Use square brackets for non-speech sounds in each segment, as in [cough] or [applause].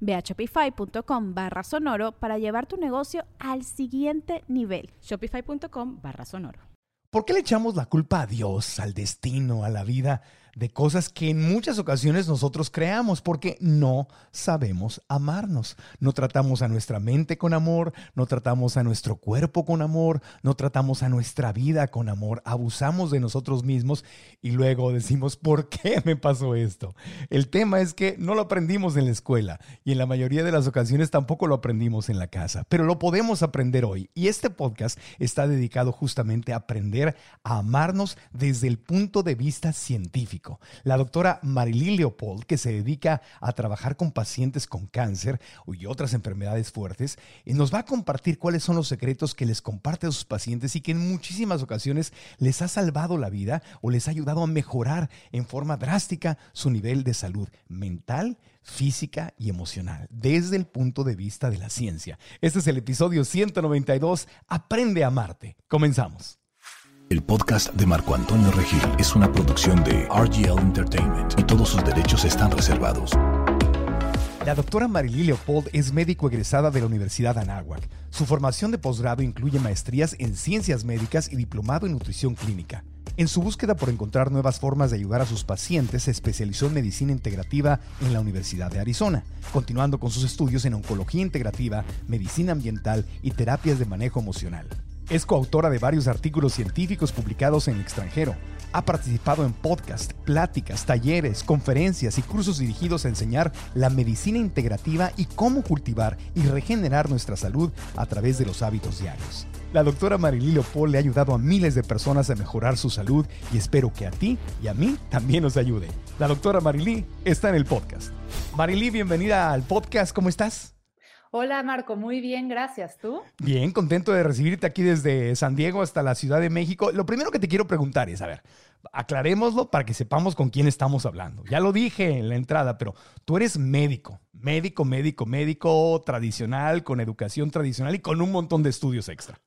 Ve a shopify.com barra sonoro para llevar tu negocio al siguiente nivel. Shopify.com barra sonoro. ¿Por qué le echamos la culpa a Dios, al destino, a la vida? De cosas que en muchas ocasiones nosotros creamos porque no sabemos amarnos. No tratamos a nuestra mente con amor, no tratamos a nuestro cuerpo con amor, no tratamos a nuestra vida con amor, abusamos de nosotros mismos y luego decimos, ¿por qué me pasó esto? El tema es que no lo aprendimos en la escuela y en la mayoría de las ocasiones tampoco lo aprendimos en la casa, pero lo podemos aprender hoy y este podcast está dedicado justamente a aprender a amarnos desde el punto de vista científico. La doctora Marilyn Leopold, que se dedica a trabajar con pacientes con cáncer y otras enfermedades fuertes, y nos va a compartir cuáles son los secretos que les comparte a sus pacientes y que en muchísimas ocasiones les ha salvado la vida o les ha ayudado a mejorar en forma drástica su nivel de salud mental, física y emocional, desde el punto de vista de la ciencia. Este es el episodio 192, Aprende a amarte. Comenzamos. El podcast de Marco Antonio Regil es una producción de RGL Entertainment y todos sus derechos están reservados. La doctora Marilí Leopold es médico egresada de la Universidad Anáhuac. Su formación de posgrado incluye maestrías en ciencias médicas y diplomado en nutrición clínica. En su búsqueda por encontrar nuevas formas de ayudar a sus pacientes, se especializó en medicina integrativa en la Universidad de Arizona, continuando con sus estudios en oncología integrativa, medicina ambiental y terapias de manejo emocional. Es coautora de varios artículos científicos publicados en extranjero. Ha participado en podcasts, pláticas, talleres, conferencias y cursos dirigidos a enseñar la medicina integrativa y cómo cultivar y regenerar nuestra salud a través de los hábitos diarios. La doctora Marilí Leopold le ha ayudado a miles de personas a mejorar su salud y espero que a ti y a mí también nos ayude. La doctora Marilí está en el podcast. Marilí, bienvenida al podcast. ¿Cómo estás? Hola Marco, muy bien, gracias. ¿Tú? Bien, contento de recibirte aquí desde San Diego hasta la Ciudad de México. Lo primero que te quiero preguntar es, a ver, aclarémoslo para que sepamos con quién estamos hablando. Ya lo dije en la entrada, pero tú eres médico, médico, médico, médico tradicional, con educación tradicional y con un montón de estudios extra.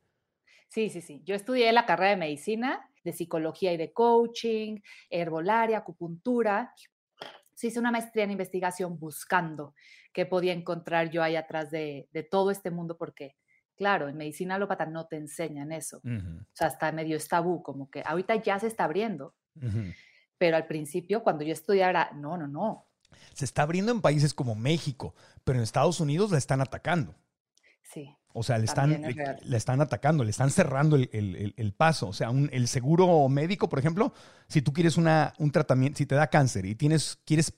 Sí, sí, sí. Yo estudié la carrera de medicina, de psicología y de coaching, herbolaria, acupuntura. Sí, hice una maestría en investigación buscando qué podía encontrar yo ahí atrás de, todo este mundo, porque, claro, en medicina alópata no te enseñan eso. O sea, está medio es tabú, como que ahorita ya se está abriendo. Pero al principio, cuando yo estudiara, no, no, no. Se está abriendo en países como México, pero en Estados Unidos la están atacando. Sí. O sea, le están, le, están atacando, le están cerrando el, paso. O sea, el seguro médico, por ejemplo, si tú quieres una, un tratamiento, si te da cáncer y tienes, quieres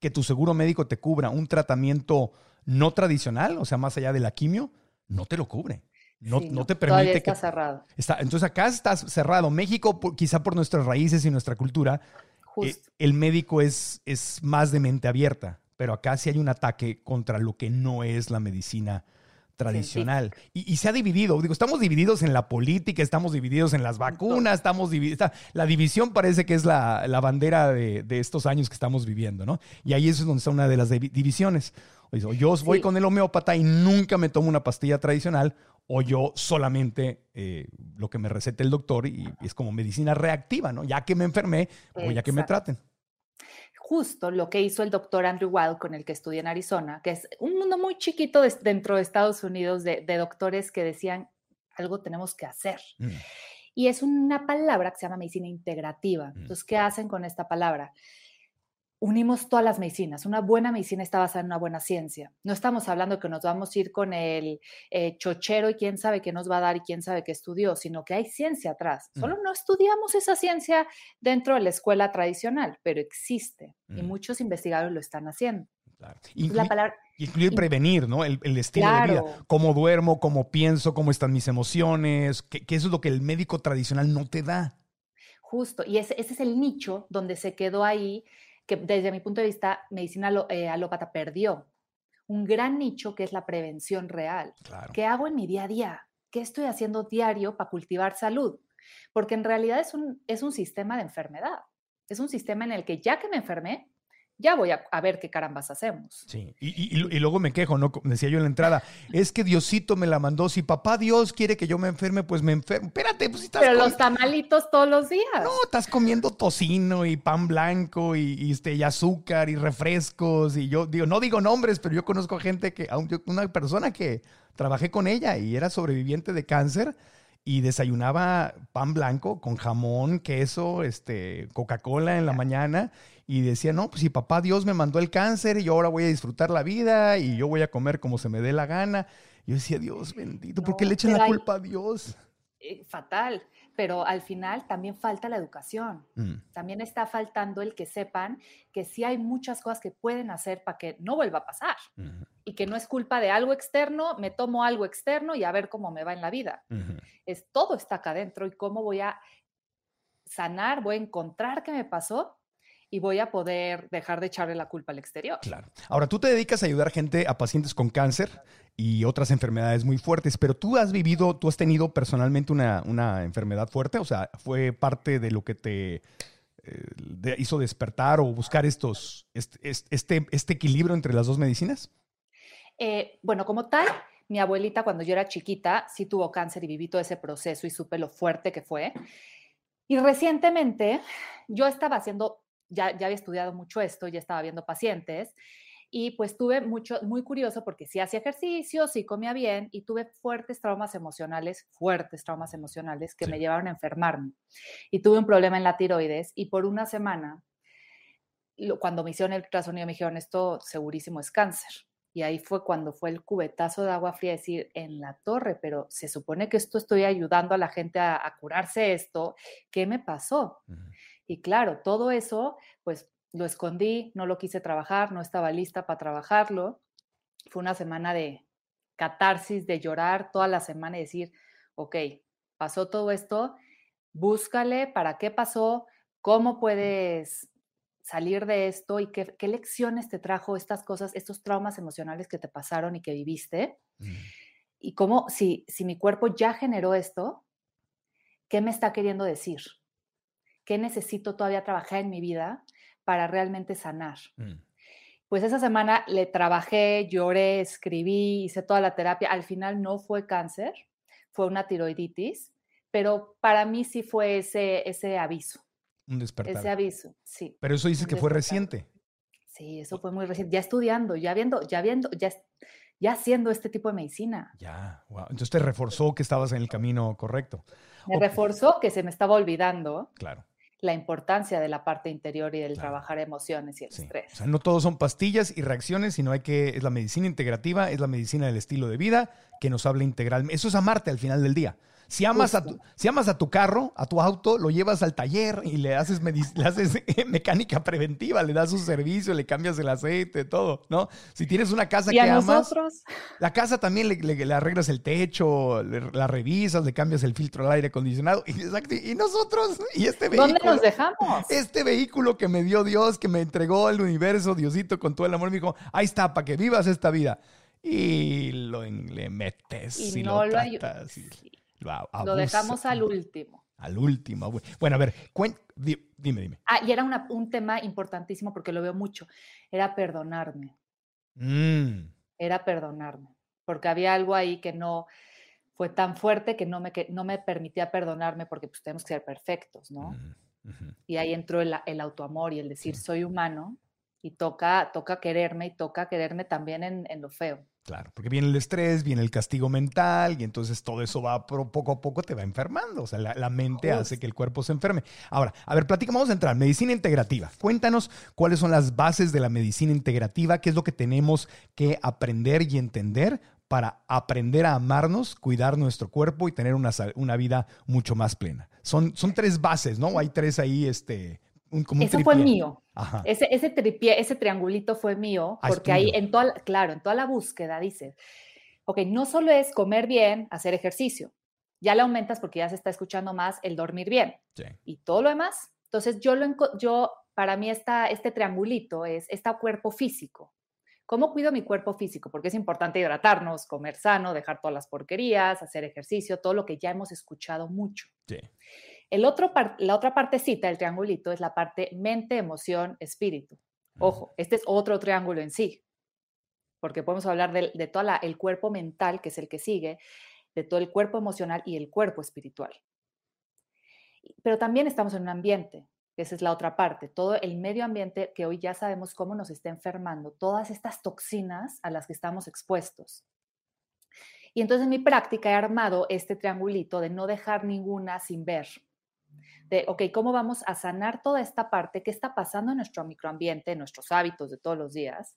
que tu seguro médico te cubra un tratamiento no tradicional, o sea, más allá de la quimio, no te lo cubre. No, no, te permite está cerrado. Está, entonces acá está cerrado. México, quizá por nuestras raíces y nuestra cultura, eh, el médico es, es más de mente abierta, pero acá sí hay un ataque contra lo que no es la medicina tradicional. Y, se ha dividido, digo, estamos divididos en la política, estamos divididos en las vacunas, estamos divididos, la división parece que es la, bandera de, estos años que estamos viviendo, ¿no? Y ahí es donde está una de las divisiones. O yo voy con el homeópata y nunca me tomo una pastilla tradicional, o yo solamente eh, lo que me recete el doctor y, es como medicina reactiva, ¿no? Ya que me enfermé, o ya que me traten justo lo que hizo el doctor Andrew Wild con el que estudié en Arizona, que es un mundo muy chiquito dentro de Estados Unidos de, doctores que decían, algo tenemos que hacer. Mm. Y es una palabra que se llama medicina integrativa. Mm. Entonces, ¿qué hacen con esta palabra? Unimos todas las medicinas. Una buena medicina está basada en una buena ciencia. No estamos hablando que nos vamos a ir con el eh, chochero y quién sabe qué nos va a dar y quién sabe qué estudió, sino que hay ciencia atrás. Solo no estudiamos esa ciencia dentro de la escuela tradicional, pero existe y muchos investigadores lo están haciendo. la palabra, incluye prevenir, ¿no? El, estilo de vida. Cómo duermo, cómo pienso, cómo están mis emociones, que, eso es lo que el médico tradicional no te da. Justo, y ese, ese es el nicho donde se quedó ahí que desde mi punto de vista, medicina eh, alópata perdió. Un gran nicho que es la prevención real. ¿Qué hago en mi día a día? ¿Qué estoy haciendo diario para cultivar salud? Porque en realidad es un, es un sistema de enfermedad. Es un sistema en el que ya que me enfermé, ya voy a, ver qué carambas hacemos. Sí, y, luego me quejo, ¿no? Decía yo en la entrada, es que Diosito me la mandó. Si papá Dios quiere que yo me enferme, pues me enfermo. Espérate, pues si estás. Pero los tamalitos todos los días. No, estás comiendo tocino y pan blanco y, este, y azúcar y refrescos. Y yo digo, no digo nombres, pero yo conozco gente que, una persona que trabajé con ella y era sobreviviente de cáncer y desayunaba pan blanco con jamón, queso, este, Coca-Cola en la mañana y decía, no, pues si papá Dios me mandó el cáncer y yo ahora voy a disfrutar la vida y yo voy a comer como se me dé la gana. Yo decía, Dios bendito, ¿por qué le echan la culpa a Dios? Eh, fatal, pero al final también falta la educación. Mm. También está faltando el que sepan que sí hay muchas cosas que pueden hacer para que no vuelva a pasar y que no es culpa de algo externo, me tomo algo externo y a ver cómo me va en la vida. Es todo está acá adentro y cómo voy a sanar, voy a encontrar qué me pasó y voy a poder dejar de echarle la culpa al exterior. Claro. Ahora, tú te dedicas a ayudar gente, a pacientes con cáncer y otras enfermedades muy fuertes, pero tú has vivido, tú has tenido personalmente una, enfermedad fuerte, o sea, fue parte de lo que te eh, hizo despertar o buscar estos, este, este, este equilibrio entre las dos medicinas. Eh, bueno, como tal, mi abuelita cuando yo era chiquita sí tuvo cáncer y viví todo ese proceso y supe lo fuerte que fue. Y recientemente yo estaba haciendo ya, había estudiado mucho esto, ya estaba viendo pacientes y pues tuve mucho, muy curioso porque sí hacía ejercicio, sí comía bien y tuve fuertes traumas emocionales, fuertes traumas emocionales que me llevaron a enfermarme. Y tuve un problema en la tiroides y por una semana, cuando me hicieron el ultrasonido me dijeron, esto segurísimo es cáncer. Y ahí fue cuando fue el cubetazo de agua fría, decir, en la torre, pero se supone que esto estoy ayudando a la gente a, curarse esto, ¿qué me pasó? Y claro, todo eso, pues lo escondí, no lo quise trabajar, no estaba lista para trabajarlo. Fue una semana de catarsis, de llorar toda la semana y decir, ok, pasó todo esto, búscale para qué pasó, cómo puedes salir de esto y qué, lecciones te trajo estas cosas, estos traumas emocionales que te pasaron y que viviste. Y cómo, si, si mi cuerpo ya generó esto, ¿qué me está queriendo decir? Qué necesito todavía trabajar en mi vida para realmente sanar. Mm. Pues esa semana le trabajé, lloré, escribí, hice toda la terapia. Al final no fue cáncer, fue una tiroiditis, pero para mí sí fue ese, ese aviso. Un despertar. Ese aviso, sí. Pero eso dices que fue reciente. Sí, eso fue muy reciente. Ya estudiando, ya viendo, ya viendo, ya, ya haciendo este tipo de medicina. Ya, wow. Entonces te reforzó que estabas en el camino correcto. Me reforzó que se me estaba olvidando. Claro la importancia de la parte interior y del trabajar emociones y el estrés. O sea, no todos son pastillas y reacciones, sino hay que, es la medicina integrativa, es la medicina del estilo de vida que nos habla integral. Eso es amarte al final del día. Si amas, a tu, si amas a tu carro, a tu auto, lo llevas al taller y le haces, le haces [laughs] mecánica preventiva, le das su servicio, le cambias el aceite, todo, ¿no? Si tienes una casa ¿Y que a amas, nosotros? la casa también le, arreglas el techo, la revisas, le cambias el filtro al aire acondicionado. Y, y nosotros, y este vehículo. ¿Dónde nos dejamos? Este vehículo que me dio Dios, que me entregó el universo, Diosito, con todo el amor, me dijo, ahí está, para que vivas esta vida y lo le metes y, no lo, tratas. Lo dejamos al último. Al último. Bueno, a ver, dime, dime. Ah, y era un tema importantísimo porque lo veo mucho. Era perdonarme. Mm. Era perdonarme. Porque había algo ahí que no fue tan fuerte que no me, que no me permitía perdonarme porque pues tenemos que ser perfectos, ¿no? Y ahí entró el, el, autoamor y el decir, soy humano y toca, toca quererme y toca quererme también en, en lo feo. Claro, porque viene el estrés, viene el castigo mental y entonces todo eso va poco a poco te va enfermando. O sea, la, la mente hace que el cuerpo se enferme. Ahora, a ver, platica, vamos a entrar. Medicina integrativa. Cuéntanos cuáles son las bases de la medicina integrativa, qué es lo que tenemos que aprender y entender para aprender a amarnos, cuidar nuestro cuerpo y tener una, una vida mucho más plena. Son, son tres bases, ¿no? Hay tres ahí, este, un, como un Eso fue tripié. mío. Ajá. Ese, ese tripié, ese triangulito fue mío, Ah, porque ahí en toda, la- claro, en toda la búsqueda dices, ok, no solo es comer bien, hacer ejercicio, ya le aumentas porque ya se está escuchando más el dormir bien Sí. y todo lo demás. Entonces yo lo yo para mí esta, este triangulito es este cuerpo físico. ¿Cómo cuido mi cuerpo físico? Porque es importante hidratarnos, comer sano, dejar todas las porquerías, hacer ejercicio, todo lo que ya hemos escuchado mucho. Sí. El otro la otra partecita del triangulito es la parte mente, emoción, espíritu. Ojo, este es otro triángulo en sí, porque podemos hablar del- de, todo el cuerpo mental, que es el que sigue, de todo el cuerpo emocional y el cuerpo espiritual. Pero también estamos en un ambiente, esa es la otra parte, todo el medio ambiente que hoy ya sabemos cómo nos está enfermando, todas estas toxinas a las que estamos expuestos. Y entonces en mi práctica he armado este triangulito de no dejar ninguna sin ver. De, ok, ¿cómo vamos a sanar toda esta parte? ¿Qué está pasando en nuestro microambiente, en nuestros hábitos de todos los días?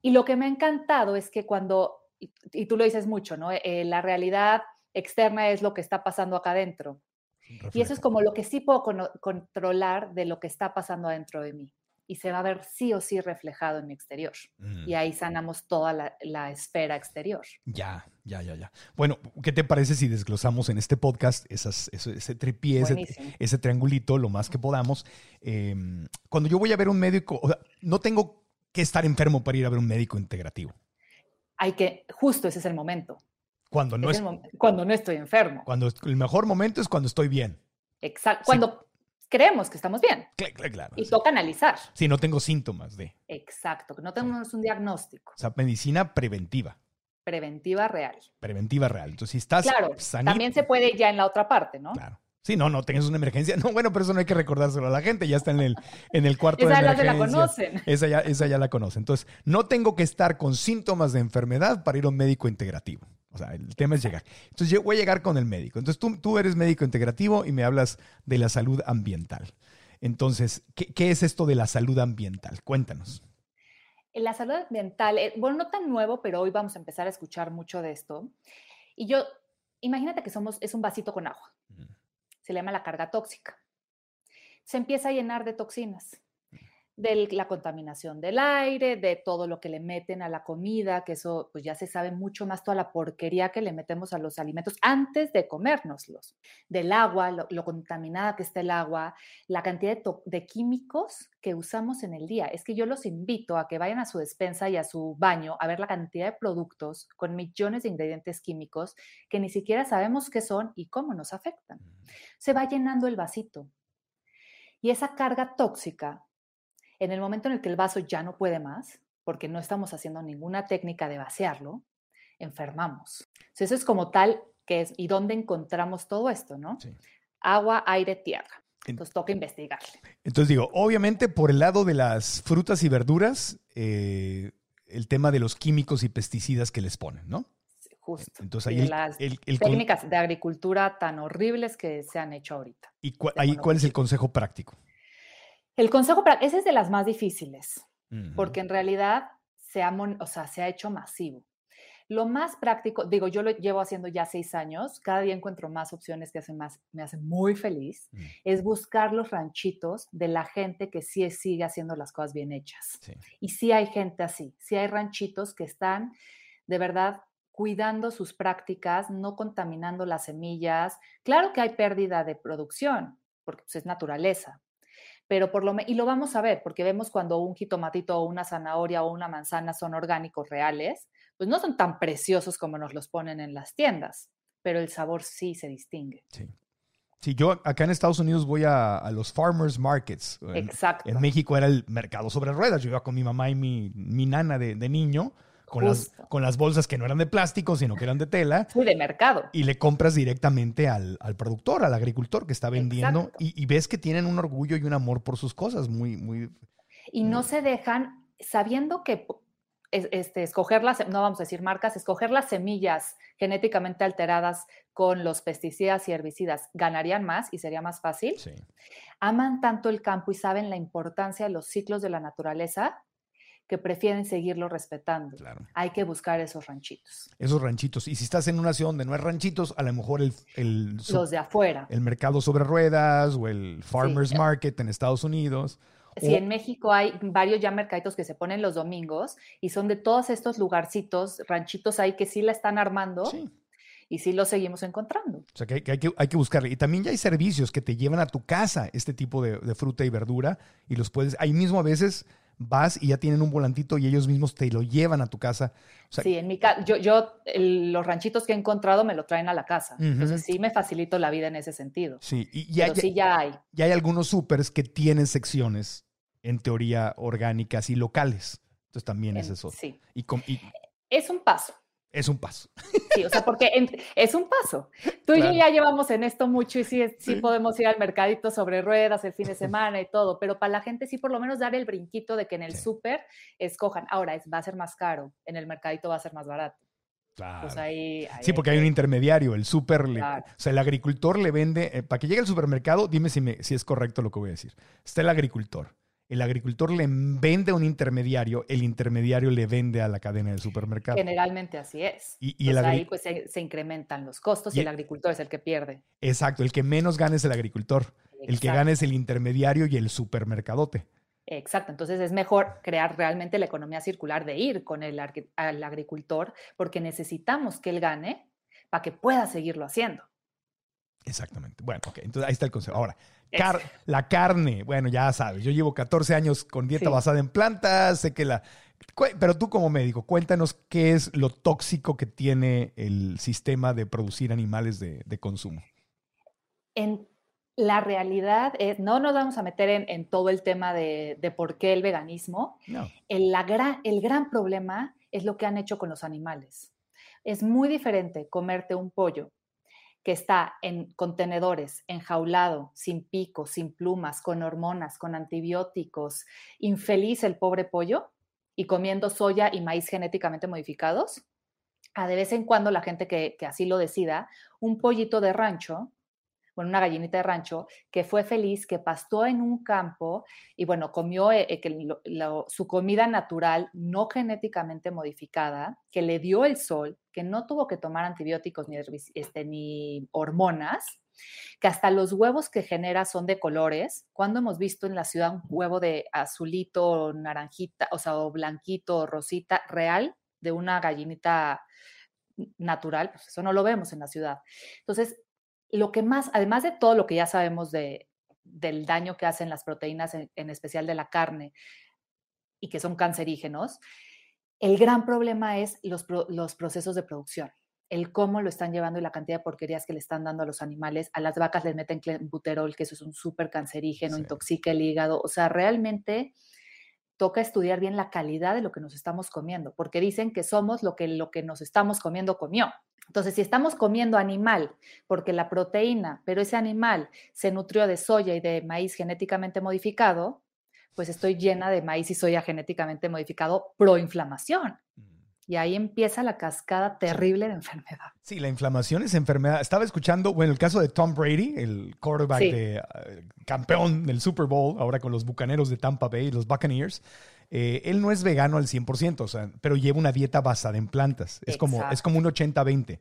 Y lo que me ha encantado es que cuando, y, y tú lo dices mucho, ¿no? Eh, la realidad externa es lo que está pasando acá adentro. Y eso es como lo que sí puedo controlar de lo que está pasando adentro de mí. Y se va a ver sí o sí reflejado en mi exterior. Mm. Y ahí sanamos toda la, la esfera exterior. Ya, ya, ya, ya. Bueno, ¿qué te parece si desglosamos en este podcast esas, eso- ese tripié, ese, ese triangulito, lo más que podamos? Eh, cuando yo voy a ver un médico, o sea, no tengo que estar enfermo para ir a ver un médico integrativo. Hay que, justo ese es el momento. Cuando no Es cuando no estoy enfermo. cuando el mejor momento es cuando estoy bien. Exacto. Sí. Creemos que estamos bien. Cla- cla- Claro. Y toca analizar. Sí, no tengo síntomas de. Exacto. Que no tenemos un diagnóstico. O sea, medicina preventiva. Preventiva real. Preventiva real. Entonces, si estás Claro. sanito- También se puede ya en la otra parte, ¿no? Claro. Sí, no, no tengas una emergencia. [laughs] No, bueno, pero eso no hay que recordárselo a la gente. Ya está en el, en el cuarto Esa de ya se la conocen. Esa ya, esa ya la conoce. Entonces, no tengo que estar con síntomas de enfermedad para ir a un médico integrativo. O sea, el tema es llegar. Entonces, yo voy a llegar con el médico. Entonces, tú, tú eres médico integrativo y me hablas de la salud ambiental. Entonces, ¿qué, qué es esto de la salud ambiental? Cuéntanos. La salud ambiental, eh, bueno, no tan nuevo, pero hoy vamos a empezar a escuchar mucho de esto. Y yo, imagínate que somos, es un vasito con agua. Se le llama la carga tóxica. Se empieza a llenar de toxinas, de la contaminación del aire, de todo lo que le meten a la comida, que eso pues ya se sabe mucho más toda la porquería que le metemos a los alimentos antes de comérnoslos, del agua, lo, lo contaminada que está el agua, la cantidad de, de químicos que usamos en el día. Es que yo los invito a que vayan a su despensa y a su baño a ver la cantidad de productos con millones de ingredientes químicos que ni siquiera sabemos qué son y cómo nos afectan. Se va llenando el vasito. Y esa carga tóxica, en el momento en el que el vaso ya no puede más, porque no estamos haciendo ninguna técnica de vaciarlo, enfermamos. Entonces, eso es como tal que es, ¿y dónde encontramos todo esto, no? Sí. Agua, aire, tierra. En- Entonces toca investigarle. Entonces digo, obviamente por el lado de las frutas y verduras, eh, el tema de los químicos y pesticidas que les ponen, ¿no? Sí, Justo. Entonces Y ahí el- las el- el con- técnicas de agricultura tan horribles que se han hecho ahorita. ¿Y cua- ahí cuál es el consejo práctico? El consejo ese es de las más difíciles, porque en realidad se ha, o sea, se ha hecho masivo. Lo más práctico, digo, yo lo llevo haciendo ya seis años, cada día encuentro más opciones que hacen más, me hacen muy feliz, Mm. es buscar los ranchitos de la gente que sí sigue haciendo las cosas bien hechas. Sí. Y sí hay gente así, sí hay ranchitos que están de verdad cuidando sus prácticas, no contaminando las semillas. Claro que hay pérdida de producción, porque pues, es naturaleza, pero por lo me- y lo vamos a ver, porque vemos cuando un jitomatito o una zanahoria o una manzana son orgánicos reales, pues no son tan preciosos como nos los ponen en las tiendas, pero el sabor sí se distingue. Sí. Sí, yo acá en Estados Unidos voy a, a los farmers markets. En, Exacto. en México era el mercado sobre ruedas. Yo iba con mi mamá y mi, mi nana de, de niño con las, con las bolsas que no eran de plástico, sino que eran de tela. Muy de mercado. Y le compras directamente al, al productor, al agricultor que está vendiendo. Y, y ves que tienen un orgullo y un amor por sus cosas muy, muy... Y no se dejan, sabiendo que este, escoger las, no vamos a decir marcas, escoger las semillas genéticamente alteradas con los pesticidas y herbicidas, ganarían más y sería más fácil. Sí. Aman tanto el campo y saben la importancia de los ciclos de la naturaleza que prefieren seguirlo respetando. Claro. Hay que buscar esos ranchitos. Esos ranchitos. Y si estás en una ciudad donde no hay ranchitos, a lo mejor el, el, Los de afuera. el mercado sobre ruedas o el farmers Sí. market en Estados Unidos. Sí, o- en México hay varios ya mercaditos que se ponen los domingos y son de todos estos lugarcitos, ranchitos ahí que sí la están armando Sí. y sí los seguimos encontrando. O sea, que, hay- que hay, que, hay que buscarle. Y también ya hay servicios que te llevan a tu casa este tipo de, de fruta y verdura y los puedes, ahí mismo a veces vas y ya tienen un volantito y ellos mismos te lo llevan a tu casa. O sea, sí, en mi casa, yo, yo el- los ranchitos que he encontrado me lo traen a la casa. Ujú. Entonces sí me facilito la vida en ese sentido. sí, y ya, Pero ya- sí ya hay. ya hay algunos supers que tienen secciones, en teoría, orgánicas y locales. Entonces también es eso. Sí, Y, y es un paso. Es un paso. Sí, o sea, porque en- es un paso. Tú y Claro. yo ya llevamos en esto mucho y sí, sí podemos ir al mercadito sobre ruedas el fin de semana y todo, pero para la gente sí por lo menos dar el brinquito de que en el Sí. súper escojan. Ahora es, va a ser más caro, en el mercadito va a ser más barato. Claro. Pues ahí, ahí Sí, porque hay un intermediario, el súper, Claro. o sea, el agricultor le vende, eh, para que llegue al supermercado, dime si, me- si es correcto lo que voy a decir. Está el agricultor. El agricultor le vende a un intermediario, el intermediario le vende a la cadena del supermercado. Generalmente así es. Y, ahí pues se, se incrementan los costos Y y el- agricultor es el que pierde. Exacto, el que menos gana es el agricultor. El que gana es el intermediario y el supermercadote. Exacto, entonces es mejor crear realmente la economía circular de ir con el, al agricultor porque necesitamos que él gane para que pueda seguirlo haciendo. Exactamente. Bueno, ok, entonces ahí está el consejo. Ahora, car- la carne, bueno, ya sabes, yo llevo 14 años con dieta Sí. basada en plantas, sé que la... Pero tú como médico, cuéntanos qué es lo tóxico que tiene el sistema de producir animales de, de consumo. En la realidad es, no nos vamos a meter en, en todo el tema de, de por qué el veganismo. No. El, la gran, el gran problema es lo que han hecho con los animales. Es muy diferente comerte un pollo que está en contenedores, enjaulado, sin pico, sin plumas, con hormonas, con antibióticos, infeliz el pobre pollo y comiendo soya y maíz genéticamente modificados, a de vez en cuando la gente que así lo decida, un pollito de rancho, bueno, una gallinita de rancho, que fue feliz, que pastó en un campo y bueno, comió eh, eh, su comida natural, no genéticamente modificada, que le dio el sol, que no tuvo que tomar antibióticos este, ni hormonas, que hasta los huevos que genera son de colores. cuando hemos visto en la ciudad un huevo de azulito, naranjita, o sea, o blanquito, o rosita, real, de una gallinita natural? Pues eso no lo vemos en la ciudad. Entonces, lo que más, además de todo lo que ya sabemos de, del daño que hacen las proteínas, en, en especial de la carne, y que son cancerígenos, el gran problema es los, los procesos de producción, el cómo lo están llevando y la cantidad de porquerías que le están dando a los animales. A las vacas les meten clenbuterol, que eso es un súper cancerígeno, Sí. intoxica el hígado. O sea, realmente toca estudiar bien la calidad de lo que nos estamos comiendo, porque dicen que somos lo que, lo que nos estamos comiendo comió. Entonces, si estamos comiendo animal, porque la proteína, pero ese animal se nutrió de soya y de maíz genéticamente modificado, pues estoy llena de maíz y soya genéticamente modificado proinflamación. Y ahí empieza la cascada terrible de enfermedad. Sí, la inflamación es enfermedad. Estaba escuchando, bueno, el caso de Tom Brady, el quarterback Sí. de eh, campeón del Super Bowl, ahora con los Bucaneros de Tampa Bay, los Buccaneers. Eh, él no es vegano al 100%, o sea, pero lleva una dieta basada en plantas. Es como, es como un 80-20.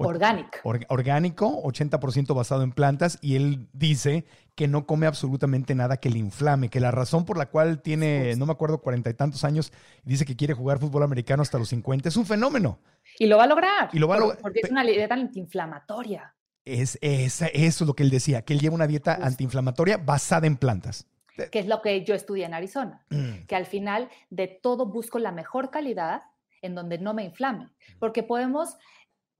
O- Orgánica. or- orgánico, 80% basado en plantas, y él dice que no come absolutamente nada que le inflame, que la razón por la cual tiene, no me acuerdo, cuarenta y tantos años, dice que quiere jugar fútbol americano hasta los 50, es un fenómeno. Y lo va a lograr. Y lo va a lograr. Porque es una dieta antiinflamatoria. Es, esa- eso es lo que él decía, que él lleva una dieta Justo. antiinflamatoria basada en plantas. que es lo que yo estudié en Arizona, Mm, que al final de todo busco la mejor calidad en donde no me inflame, porque podemos,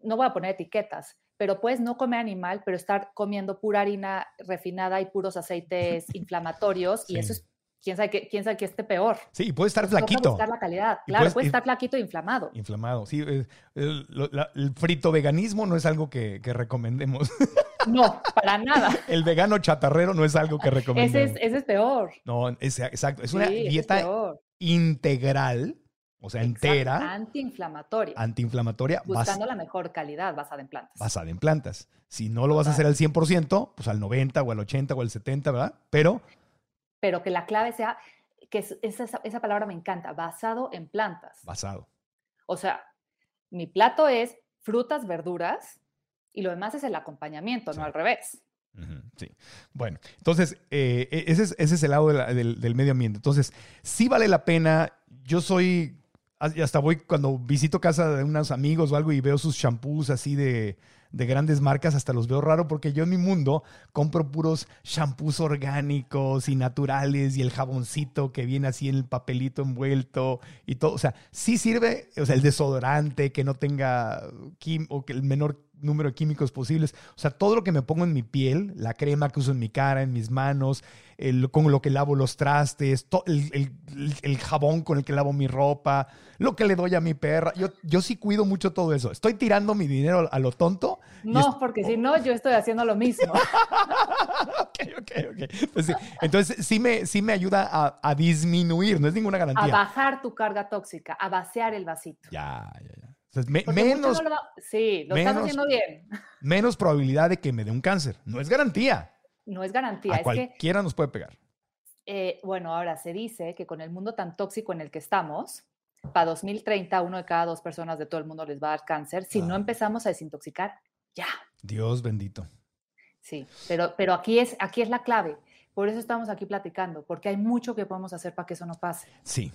no voy a poner etiquetas, pero puedes no comer animal, pero estar comiendo pura harina refinada y puros aceites [laughs] inflamatorios, Sí. y eso es, quién sabe qué, quién sabe qué esté peor. Sí, puede estar flaquito, buscar la calidad, claro, puedes- puede estar flaquito e inflamado. inflamado. Sí, eh, el, el frito veganismo no es algo que, que recomendemos. [laughs] No, para nada. el vegano chatarrero no es algo que Ese recomendemos. es, ese es peor. No, es, exacto. Es una Sí, dieta integral o sea, Exacto, entera, Antiinflamatoria. antiinflamatoria, bas- buscando la mejor calidad basada en plantas. basada en plantas. Si no lo vas a hacer al 100%, pues al 90 o al 80 o al 70, ¿verdad? Pero Pero que la clave sea, que es- esa, esa- palabra me encanta, basado en plantas. basado. O sea, mi plato es frutas, verduras y lo demás es el acompañamiento, Sí. no al revés. Sí. Bueno, entonces, eh, e- ese, es, ese es el lado de la- del, del medio ambiente. Entonces, sí vale la pena. Yo soy, y hasta voy cuando visito casa de unos amigos o algo y veo sus shampoos así de, de grandes marcas, hasta los veo raro porque yo en mi mundo compro puros shampoos orgánicos y naturales y el jaboncito que viene así en el papelito envuelto y todo. O sea, sí sirve, o sea, el desodorante que no tenga quim o que el menor número de químicos posibles. O sea, todo lo que me pongo en mi piel, la crema que uso en mi cara, en mis manos, el- con lo que lavo los trastes, to- el, el- el- el jabón con el que lavo mi ropa, lo que le doy a mi perra. Yo, yo sí cuido mucho todo eso. Estoy tirando mi dinero a lo tonto. No, porque si no, yo estoy haciendo lo mismo. [laughs] ok, ok, ok. Pues sí. Entonces, sí me, sí me ayuda a, a disminuir, no es ninguna a garantía. bajar tu carga tóxica, a vaciar el vasito. Ya, ya, ya. Me- menos, lo sí, lo menos- haciendo bien. menos probabilidad de que me dé un cáncer. No es garantía. No es garantía. A es que, cualquiera nos puede pegar. eh, bueno, ahora se dice que con el mundo tan tóxico en el que estamos, para 2030, uno de cada dos personas de todo el mundo les va a dar cáncer. Si no empezamos a desintoxicar, ya. Dios bendito. Sí, pero, pero aquí, es, aquí es la clave. Por eso estamos aquí platicando, porque hay mucho que podemos hacer para que eso no pase. Sí,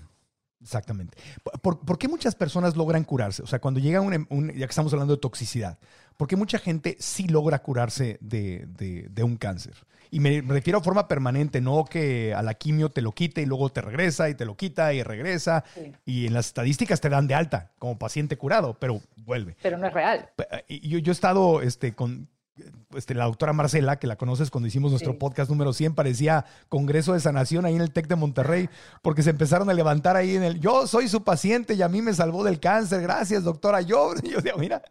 exactamente. ¿Por- ¿Por, por qué muchas personas logran curarse? O sea, cuando llega un, un- ya que estamos hablando de toxicidad, ¿por qué mucha gente sí logra curarse de, de- de un cáncer? Y me refiero a forma permanente, no que a la quimio te lo quite y luego te regresa y te lo quita y regresa. Sí. Y en las estadísticas te dan de alta como paciente curado, pero vuelve. Pero no es real. Y Yo, yo he estado este, con este, la doctora Marcela, que la conoces cuando hicimos nuestro Sí. podcast número 100, parecía Congreso de Sanación ahí en el TEC de Monterrey, porque se empezaron a levantar ahí en el, yo soy su paciente y a mí me salvó del cáncer, gracias doctora. Yo, [laughs] yo digo, mira,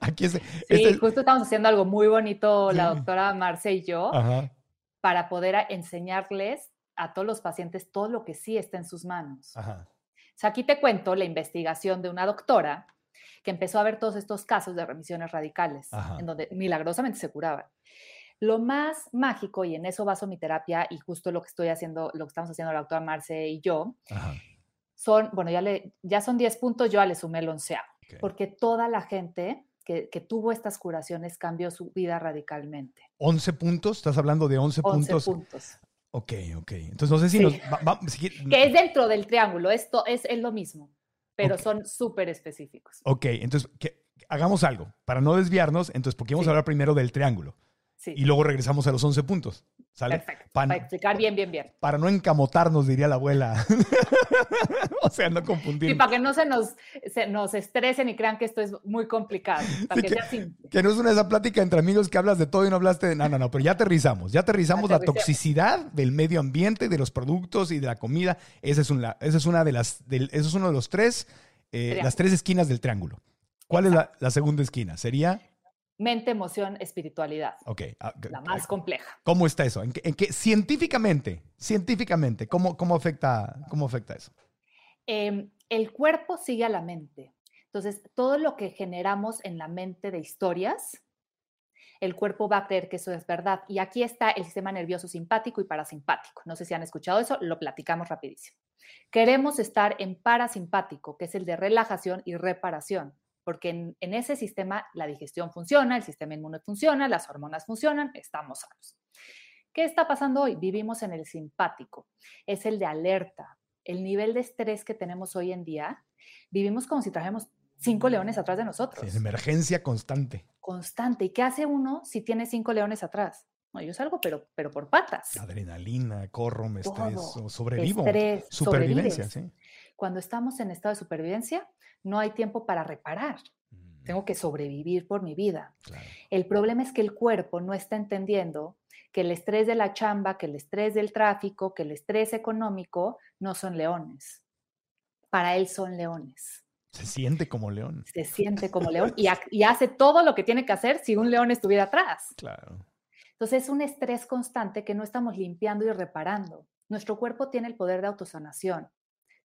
aquí es... Sí, este- justo estamos haciendo algo muy bonito, la Sí. Doctora Marce y yo, Ajá, para poder enseñarles a todos los pacientes todo lo que sí está en sus manos. ajá. O sea, aquí te cuento la investigación de una doctora que empezó a ver todos estos casos de remisiones radicales, Ajá. en donde milagrosamente se curaban. Lo más mágico, y en eso baso mi terapia, y justo lo que estoy haciendo, lo que estamos haciendo la doctora Marce y yo, Ajá. son, bueno, ya, le, ya son 10 puntos, yo ya le sumé el onceavo, ok. porque toda la gente que, que tuvo estas curaciones cambió su vida radicalmente. 11 puntos, estás hablando de 11, 11 puntos. puntos. Ok, ok. Entonces no sé si Sí. nos... va- va- si- Que es dentro del triángulo, esto es, es lo mismo, pero son súper específicos. Ok, entonces que, hagamos algo, para no desviarnos, entonces, porque vamos Sí. a hablar primero del triángulo Sí, y luego regresamos a los 11 puntos. ¿Sale? perfecto. Para explicar bien, bien, bien. para no encamotarnos, diría la abuela. [laughs] o sea, no confundir. Y para que no se nos, se nos estresen y crean que esto es muy complicado, para Sí, que que- sea simple. Que no es una de esa plática entre amigos que hablas de todo y no hablaste de... No, no, no, pero ya aterrizamos. Ya aterrizamos la toxicidad del medio ambiente, de los productos y de la comida. Esa es, una, esa es una de las... del- eso es uno de los tres, eh, las tres esquinas del triángulo. ¿Cuál es la, la segunda esquina? Sería... Mente, emoción, espiritualidad, Ok. ah, la más compleja. ¿Cómo está eso? ¿En qué, en qué- científicamente, científicamente, ¿cómo, cómo, afecta, ¿cómo afecta eso? Em, el cuerpo sigue a la mente. Entonces, todo lo que generamos en la mente de historias, el cuerpo va a creer que eso es verdad. Y aquí está el sistema nervioso simpático y parasimpático. No sé si han escuchado eso, lo platicamos rapidísimo. Queremos estar en parasimpático, que es el de relajación y reparación, porque en, en ese sistema la digestión funciona, el sistema inmune funciona, las hormonas funcionan, estamos sanos. ¿Qué está pasando hoy? Vivimos en el simpático, es el de alerta. El nivel de estrés que tenemos hoy en día, vivimos como si trajéramos cinco leones atrás de nosotros Sí, emergencia constante. constante. ¿Y qué hace uno si tiene cinco leones atrás? No, yo salgo, pero, pero por patas. Adrenalina, corro, me estreso, sobrevivo. Estrés, Supervivencia, sobrevives. sí. Cuando estamos en estado de supervivencia, no hay tiempo para reparar. Mm, Tengo que sobrevivir por mi vida. claro. El problema es que el cuerpo no está entendiendo que el estrés de la chamba, que el estrés del tráfico, que el estrés económico no son leones. Para él son leones. Se siente como león. Se siente como león y, y hace todo lo que tiene que hacer si un león estuviera atrás. Claro. Entonces es un estrés constante que no estamos limpiando y reparando. Nuestro cuerpo tiene el poder de autosanación.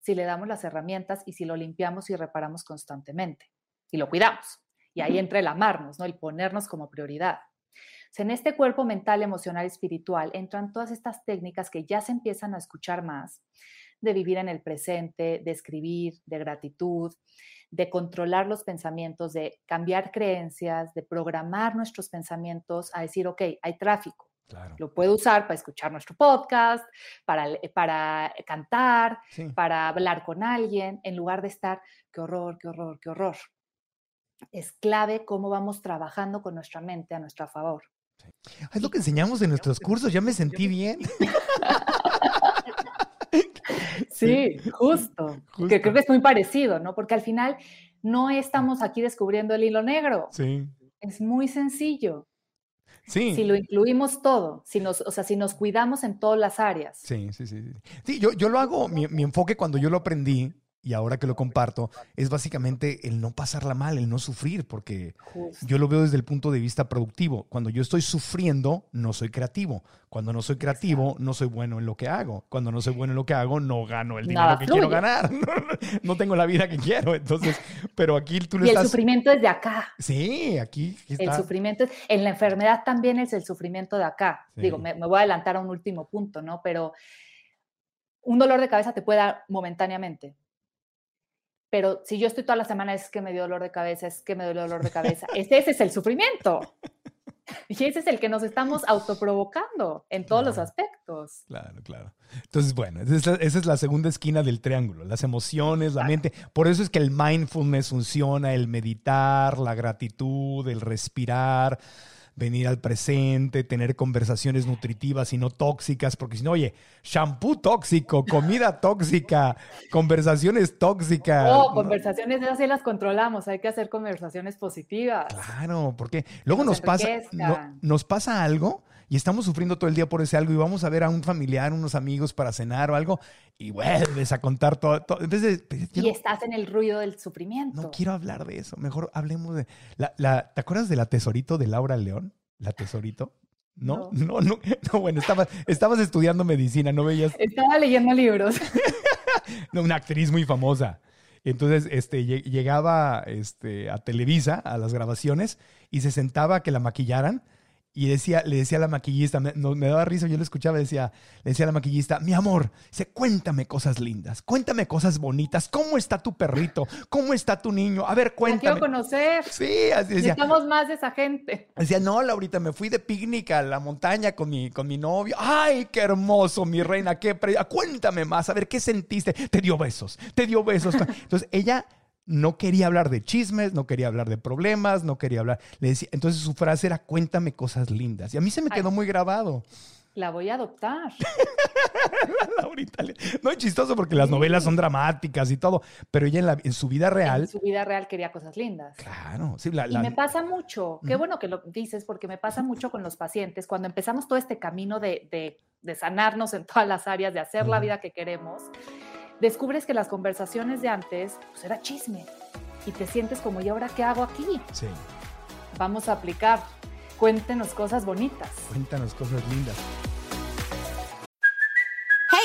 Si le damos las herramientas y si lo limpiamos y reparamos constantemente y lo cuidamos. Y ahí entra el amarnos, ¿no? El ponernos como prioridad. en este cuerpo mental, emocional espiritual entran todas estas técnicas que ya se empiezan a escuchar más, de vivir en el presente, de escribir, de gratitud, de controlar los pensamientos, de cambiar creencias, de programar nuestros pensamientos a decir, ok, hay tráfico. Lo puedo usar para escuchar nuestro podcast, para, para cantar, para hablar con alguien, en lugar de estar, qué horror, qué horror, qué horror. Es clave cómo vamos trabajando con nuestra mente a nuestro favor. Es lo que enseñamos en nuestros cursos, ya me sentí bien. [laughs] [laughs] Sí, justo. Que creo que es muy parecido, ¿no? Porque al final no estamos aquí descubriendo el hilo negro. Sí. Es muy sencillo. Sí. Si lo incluimos todo, si nos, o sea, si nos cuidamos en todas las áreas. Sí, sí, sí. Sí, yo, yo lo hago, mi, mi enfoque cuando yo lo aprendí y ahora que lo comparto, es básicamente el no pasarla mal, el no sufrir, porque yo lo veo desde el punto de vista productivo. Cuando yo estoy sufriendo, no soy creativo. Cuando no soy creativo, no soy bueno en lo que hago. Cuando no soy bueno en lo que hago, no gano el dinero que quiero ganar. [laughs] no tengo la vida que quiero. Entonces, pero aquí tú lo y el sufrimiento es de acá. Sí, aquí, está. El sufrimiento es, en la enfermedad también es el sufrimiento de acá. Digo, me, me voy a adelantar a un último punto, ¿no? Pero un dolor de cabeza te puede dar momentáneamente, pero si yo estoy toda la semana es que me dio dolor de cabeza, es que me dio dolor de cabeza, ese, ese es el sufrimiento. [laughs] Y ese es el que nos estamos autoprovocando en todos los aspectos. Claro, claro. Entonces, bueno, esa es, la, segunda esquina del triángulo, las emociones, la mente. Por eso es que el mindfulness funciona, el meditar, la gratitud, el respirar venir al presente, tener conversaciones nutritivas y no tóxicas, porque si no, oye, shampoo tóxico, comida tóxica, conversaciones tóxicas. No, conversaciones así las controlamos, hay que hacer conversaciones positivas. Claro, porque luego nos, pasa, nos pasa algo y estamos sufriendo todo el día por ese algo y vamos a ver a un familiar, unos amigos para cenar o algo y vuelves a contar todo. y estás en el ruido del sufrimiento. No quiero hablar de eso, mejor hablemos de... La, ¿Te acuerdas de la tesorito de Laura León? La tesorito. [laughs] ¿No? No, no, no, [laughs] bueno, estabas, estabas estudiando medicina, no veías... Estaba leyendo libros. [laughs] una actriz muy famosa. Entonces, este, llegaba este, a Televisa, a las grabaciones, y se sentaba a que la maquillaran y decía, le decía a la maquillista, me, me daba risa, yo lo escuchaba, decía, le decía a la maquillista, mi amor, dice, cuéntame cosas lindas, cuéntame cosas bonitas, ¿cómo está tu perrito? ¿Cómo está tu niño? A ver, cuéntame. quiero conocer. Sí, así decía. Necesitamos más de esa gente. Decía, no, Laurita, me fui de picnic a la montaña con mi, con mi novio. Ay, qué hermoso, mi reina, qué Cuéntame más, a ver, ¿qué sentiste? Te dio besos, te dio besos. [laughs] Entonces, ella no quería hablar de chismes, no quería hablar de problemas, no quería hablar. Le decía, entonces su frase era cuéntame cosas lindas. Y a mí se me quedó muy grabado. La voy a adoptar. [laughs] no es chistoso porque las novelas son dramáticas y todo, pero ella en, su vida real. En su vida real quería cosas lindas. Claro, sí. Y me pasa mucho, qué bueno que lo dices, porque me pasa mucho con los pacientes. Cuando empezamos todo este camino de, sanarnos en todas las áreas, de hacer la vida que queremos, descubres que las conversaciones de antes, pues era chisme. Y te sientes como, ¿y ahora qué hago aquí? Sí. Vamos a aplicar. Cuéntenos cosas bonitas. Cuéntanos cosas lindas.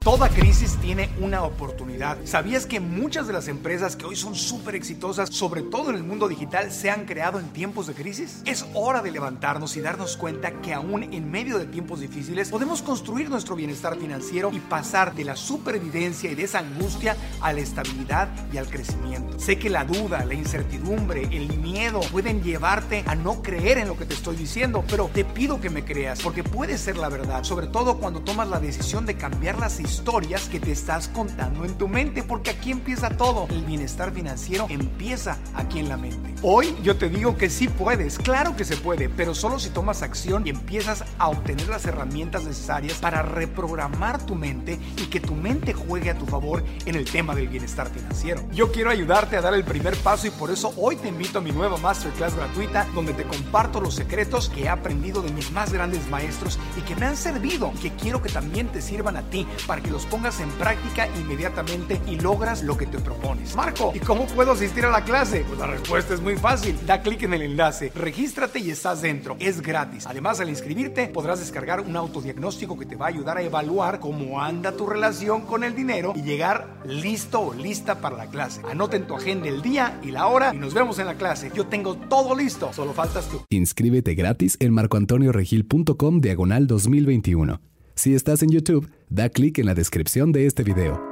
Toda crisis tiene una oportunidad. ¿Sabías que muchas de las empresas que hoy son súper exitosas, sobre todo en el mundo digital, se han creado en tiempos de crisis? Es hora de levantarnos y darnos cuenta que aún en medio de tiempos difíciles podemos construir nuestro bienestar financiero y pasar de la supervivencia y de esa angustia a la estabilidad y al crecimiento. Sé que la duda, la incertidumbre, el miedo pueden llevarte a no creer en lo que te estoy diciendo, pero te pido que me creas porque puede ser la verdad, sobre todo cuando tomas la decisión de cambiar la situación historias que te estás contando en tu mente, porque aquí empieza todo. El bienestar financiero empieza aquí en la mente. Hoy yo te digo que sí puedes, claro que se puede, pero solo si tomas acción y empiezas a obtener las herramientas necesarias para reprogramar tu mente y que tu mente juegue a tu favor en el tema del bienestar financiero. Yo quiero ayudarte a dar el primer paso y por eso hoy te invito a mi nueva masterclass gratuita donde te comparto los secretos que he aprendido de mis más grandes maestros y que me han servido y que quiero que también te sirvan a ti para que los pongas en práctica inmediatamente y logras lo que te propones. Marco, ¿y cómo puedo asistir a la clase? Pues la respuesta es muy fácil. Da clic en el enlace, regístrate y estás dentro. Es gratis. Además, al inscribirte podrás descargar un autodiagnóstico que te va a ayudar a evaluar cómo anda tu relación con el dinero y llegar listo o lista para la clase. Anota en tu agenda el día y la hora y nos vemos en la clase. Yo tengo todo listo, solo faltas tú. Inscríbete gratis en marcoantonioregil.com diagonal 2021. Si estás en YouTube, da clic en la descripción de este video.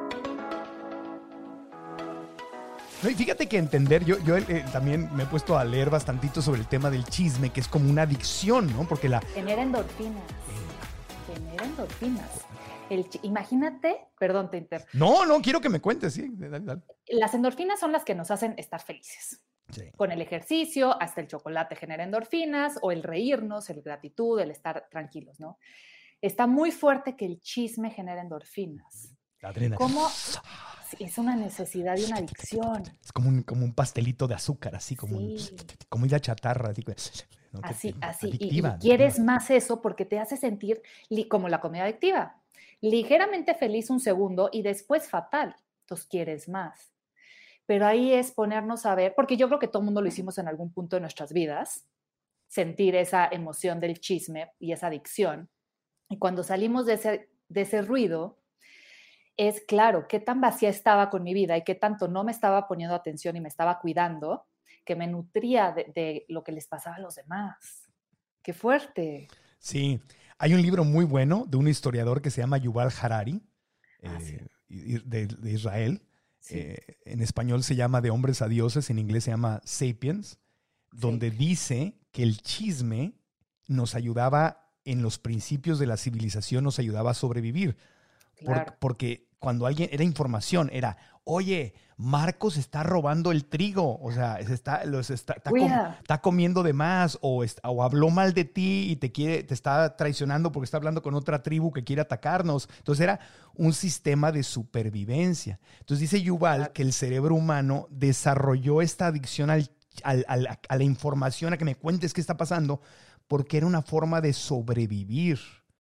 No, y fíjate que entender, yo, yo eh, también me he puesto a leer bastantito sobre el tema del chisme, que es como una adicción, ¿no? Porque la... Genera endorfinas. Genera endorfinas. El imagínate, perdón, te inter. No, no, quiero que me cuentes, sí. dale, dale. Las endorfinas son las que nos hacen estar felices. Sí. Con el ejercicio, hasta el chocolate genera endorfinas, o el reírnos, el gratitud, el estar tranquilos, ¿no? Está muy fuerte que el chisme genera endorfinas. La adrenalina. ¿Cómo? Es una necesidad y una adicción. Es como un, como un pastelito de azúcar, así como un- Sí. comida chatarra. Así, ¿no? Así, así. Y- adictiva, y, quieres adictiva. más eso porque te hace sentir como la comida adictiva. Ligeramente feliz un segundo y después fatal. Entonces quieres más. Pero ahí es ponernos a ver, porque yo creo que todo el mundo lo hicimos en algún punto de nuestras vidas, sentir esa emoción del chisme y esa adicción. Y cuando salimos de ese, de ese ruido, es claro, qué tan vacía estaba con mi vida y qué tanto no me estaba poniendo atención y me estaba cuidando, que me nutría de, de lo que les pasaba a los demás. Qué fuerte. Sí, hay un libro muy bueno de un historiador que se llama Yuval Harari, Ah, sí. eh, de Israel. Sí. Eh, en español se llama De hombres a dioses, en inglés se llama Sapiens, donde dice que el chisme nos ayudaba en los principios de la civilización, nos ayudaba a sobrevivir. Por- porque cuando alguien era información, era, oye, Marcos está robando el trigo, o sea, se está, los está, está, com- Cuida. está comiendo de más, o, o habló mal de ti y te quiere, te está traicionando porque está hablando con otra tribu que quiere atacarnos. Entonces era un sistema de supervivencia. Entonces dice Yuval que el cerebro humano desarrolló esta adicción al- al- al- a la información, a que me cuentes qué está pasando, porque era una forma de sobrevivir.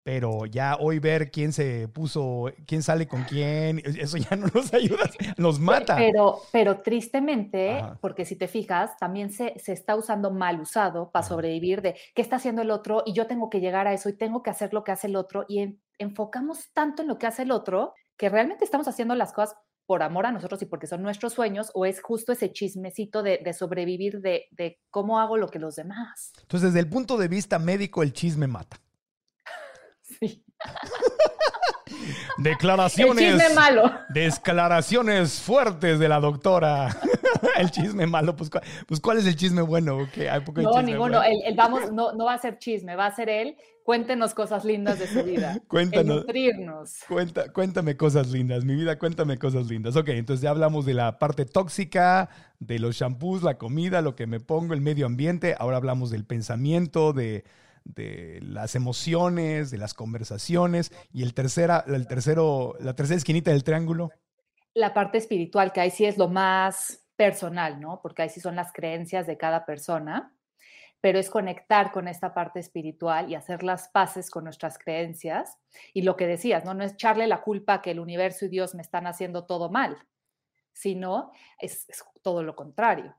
Pero ya hoy ver quién se puso, quién sale con quién, eso ya no nos ayuda, nos mata. Pero, pero tristemente, Ajá. porque si te fijas, también se, se está usando mal usado para Ajá. sobrevivir de qué está haciendo el otro y yo tengo que llegar a eso y tengo que hacer lo que hace el otro y en- enfocamos tanto en lo que hace el otro que realmente estamos haciendo las cosas por amor a nosotros y porque son nuestros sueños o es justo ese chismecito de, de sobrevivir de, de cómo hago lo que los demás. Entonces, desde el punto de vista médico, el chisme mata. [laughs] Sí. [laughs] El Declaraciones. chisme malo. Declaraciones fuertes de la doctora. [laughs] el chisme malo, pues, ¿cuál, pues, ¿cuál es el chisme bueno? ¿Qué? ¿Hay poco No, ninguno. bueno? El, el vamos, no, no va a ser chisme, va a ser él. Cuéntenos cosas lindas de su vida. [laughs] El Cuéntanos. nutrirnos. Cuenta, cuéntame cosas lindas, mi vida, cuéntame cosas lindas. Ok, entonces ya hablamos de la parte tóxica, de los shampoos, la comida, lo que me pongo, el medio ambiente. Ahora hablamos del pensamiento, de, de las emociones, de las conversaciones. Y el tercera, el tercero, la tercera esquinita del triángulo. la parte espiritual, que ahí sí es lo más personal, ¿no? Porque ahí sí son las creencias de cada persona, pero es conectar con esta parte espiritual y hacer las paces con nuestras creencias. Y lo que decías, ¿no? No es echarle la culpa que el universo y Dios me están haciendo todo mal, sino es, es todo lo contrario.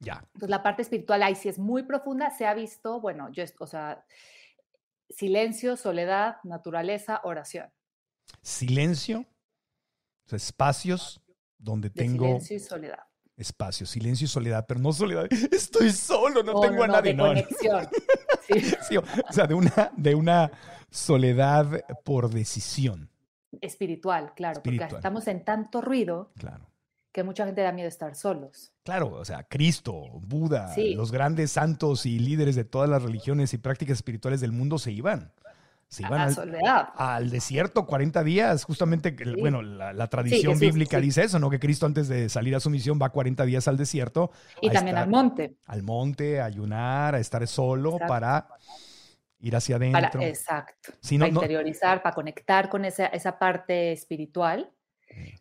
Ya. Entonces, la parte espiritual ahí sí es muy profunda, se ha visto, bueno, yo, o sea, silencio, soledad, naturaleza, oración. Silencio, o sea, espacios donde De tengo silencio y soledad. espacio, silencio y soledad, pero no soledad. [laughs] Estoy solo, no, No, tengo no, a nadie. de No, conexión. [laughs] Sí. Sí, o sea, de una, de una soledad por decisión. Espiritual, claro, porque estamos en tanto ruido Claro. Que mucha gente da miedo estar solos. Claro, o sea, Cristo, Buda, Sí. los grandes santos y líderes de todas las religiones y prácticas espirituales del mundo se iban. se A iban la al, soledad. al desierto 40 días, justamente, Sí. bueno, la, la tradición Jesús, bíblica dice eso, ¿no? Que Cristo antes de salir a su misión va 40 días al desierto. Y a también estar- al monte. Al monte, a ayunar, a estar solo Exacto. para ir hacia Para, adentro. exacto. Si no- para no- interiorizar, para conectar con esa, esa parte espiritual,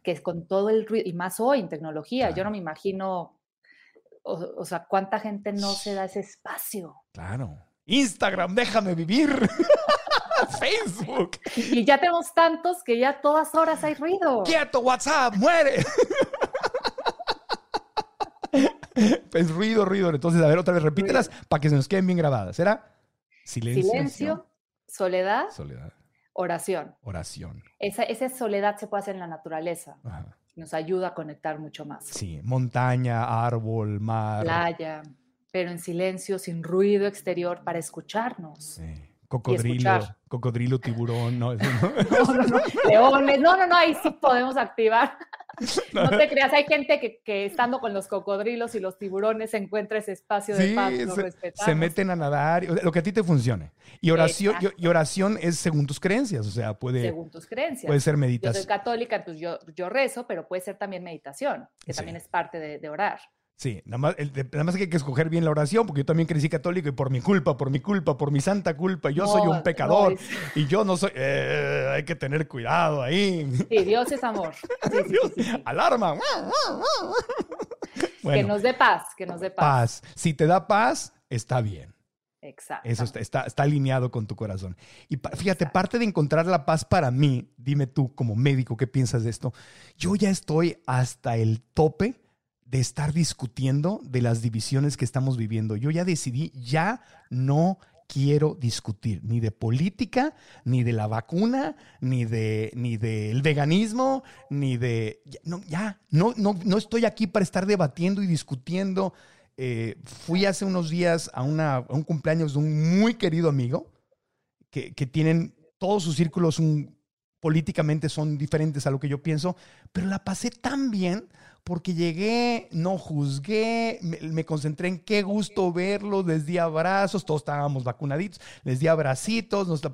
que es con todo el ruido, y más hoy en tecnología. Yo no me imagino, o, o sea, cuánta gente no se da ese espacio. Claro. Instagram, déjame vivir. [laughs] Facebook. [laughs] Y ya tenemos tantos que ya todas horas hay ruido. Quieto, WhatsApp, muere. [laughs] pues ruido, ruido. Entonces, a ver, otra vez, repítelas para que se nos queden bien grabadas. ¿Era? Silencio. Silencio, soledad, Soledad. Oración. Oración. Esa, esa soledad se puede hacer en la naturaleza. Ajá. Nos ayuda a conectar mucho más. Sí, montaña, árbol, mar. Playa, pero en silencio, sin ruido exterior para escucharnos. eh, cocodrilo, escuchar. cocodrilo, tiburón. [laughs] [laughs] No, no, no. Leones, no, no, no, ahí sí podemos activar. [laughs] No te creas, hay gente que, que estando con los cocodrilos y los tiburones encuentra ese espacio de Sí, paz, lo se, se meten a nadar, lo que a ti te funcione. Y oración, y, oración es según tus creencias, o sea, puede, según tus creencias. puede ser Yo soy meditación. católica, pues yo, yo rezo, pero puede ser también meditación, que Sí. también es parte de, de orar. Sí, nada más, el- nada más que hay que escoger bien la oración, porque yo también crecí católico y por mi culpa, por mi culpa, por mi santa culpa, yo soy un pecador no, y yo no soy... eh, hay que tener cuidado ahí. Sí, Dios es amor. Sí, Dios, sí, sí. alarma. Que nos dé paz, que nos dé paz. paz. Si te da paz, está bien. Exacto. Eso está, está, está alineado con tu corazón. Y pa- fíjate, parte de encontrar la paz para mí, dime tú como médico, ¿qué piensas de esto? Yo ya estoy hasta el tope de estar discutiendo de las divisiones que estamos viviendo. Yo ya decidí, ya no quiero discutir ni de política, ni de la vacuna, ni de ni del veganismo, ni de no ya no no no estoy aquí para estar debatiendo y discutiendo. Eh, fui hace unos días a, una, a un cumpleaños de un muy querido amigo que, que tienen todos sus círculos políticamente son diferentes a lo que yo pienso, pero la pasé tan bien porque llegué, no juzgué, me, me concentré en qué gusto verlos, les di abrazos, todos estábamos vacunaditos, les di abracitos, nos la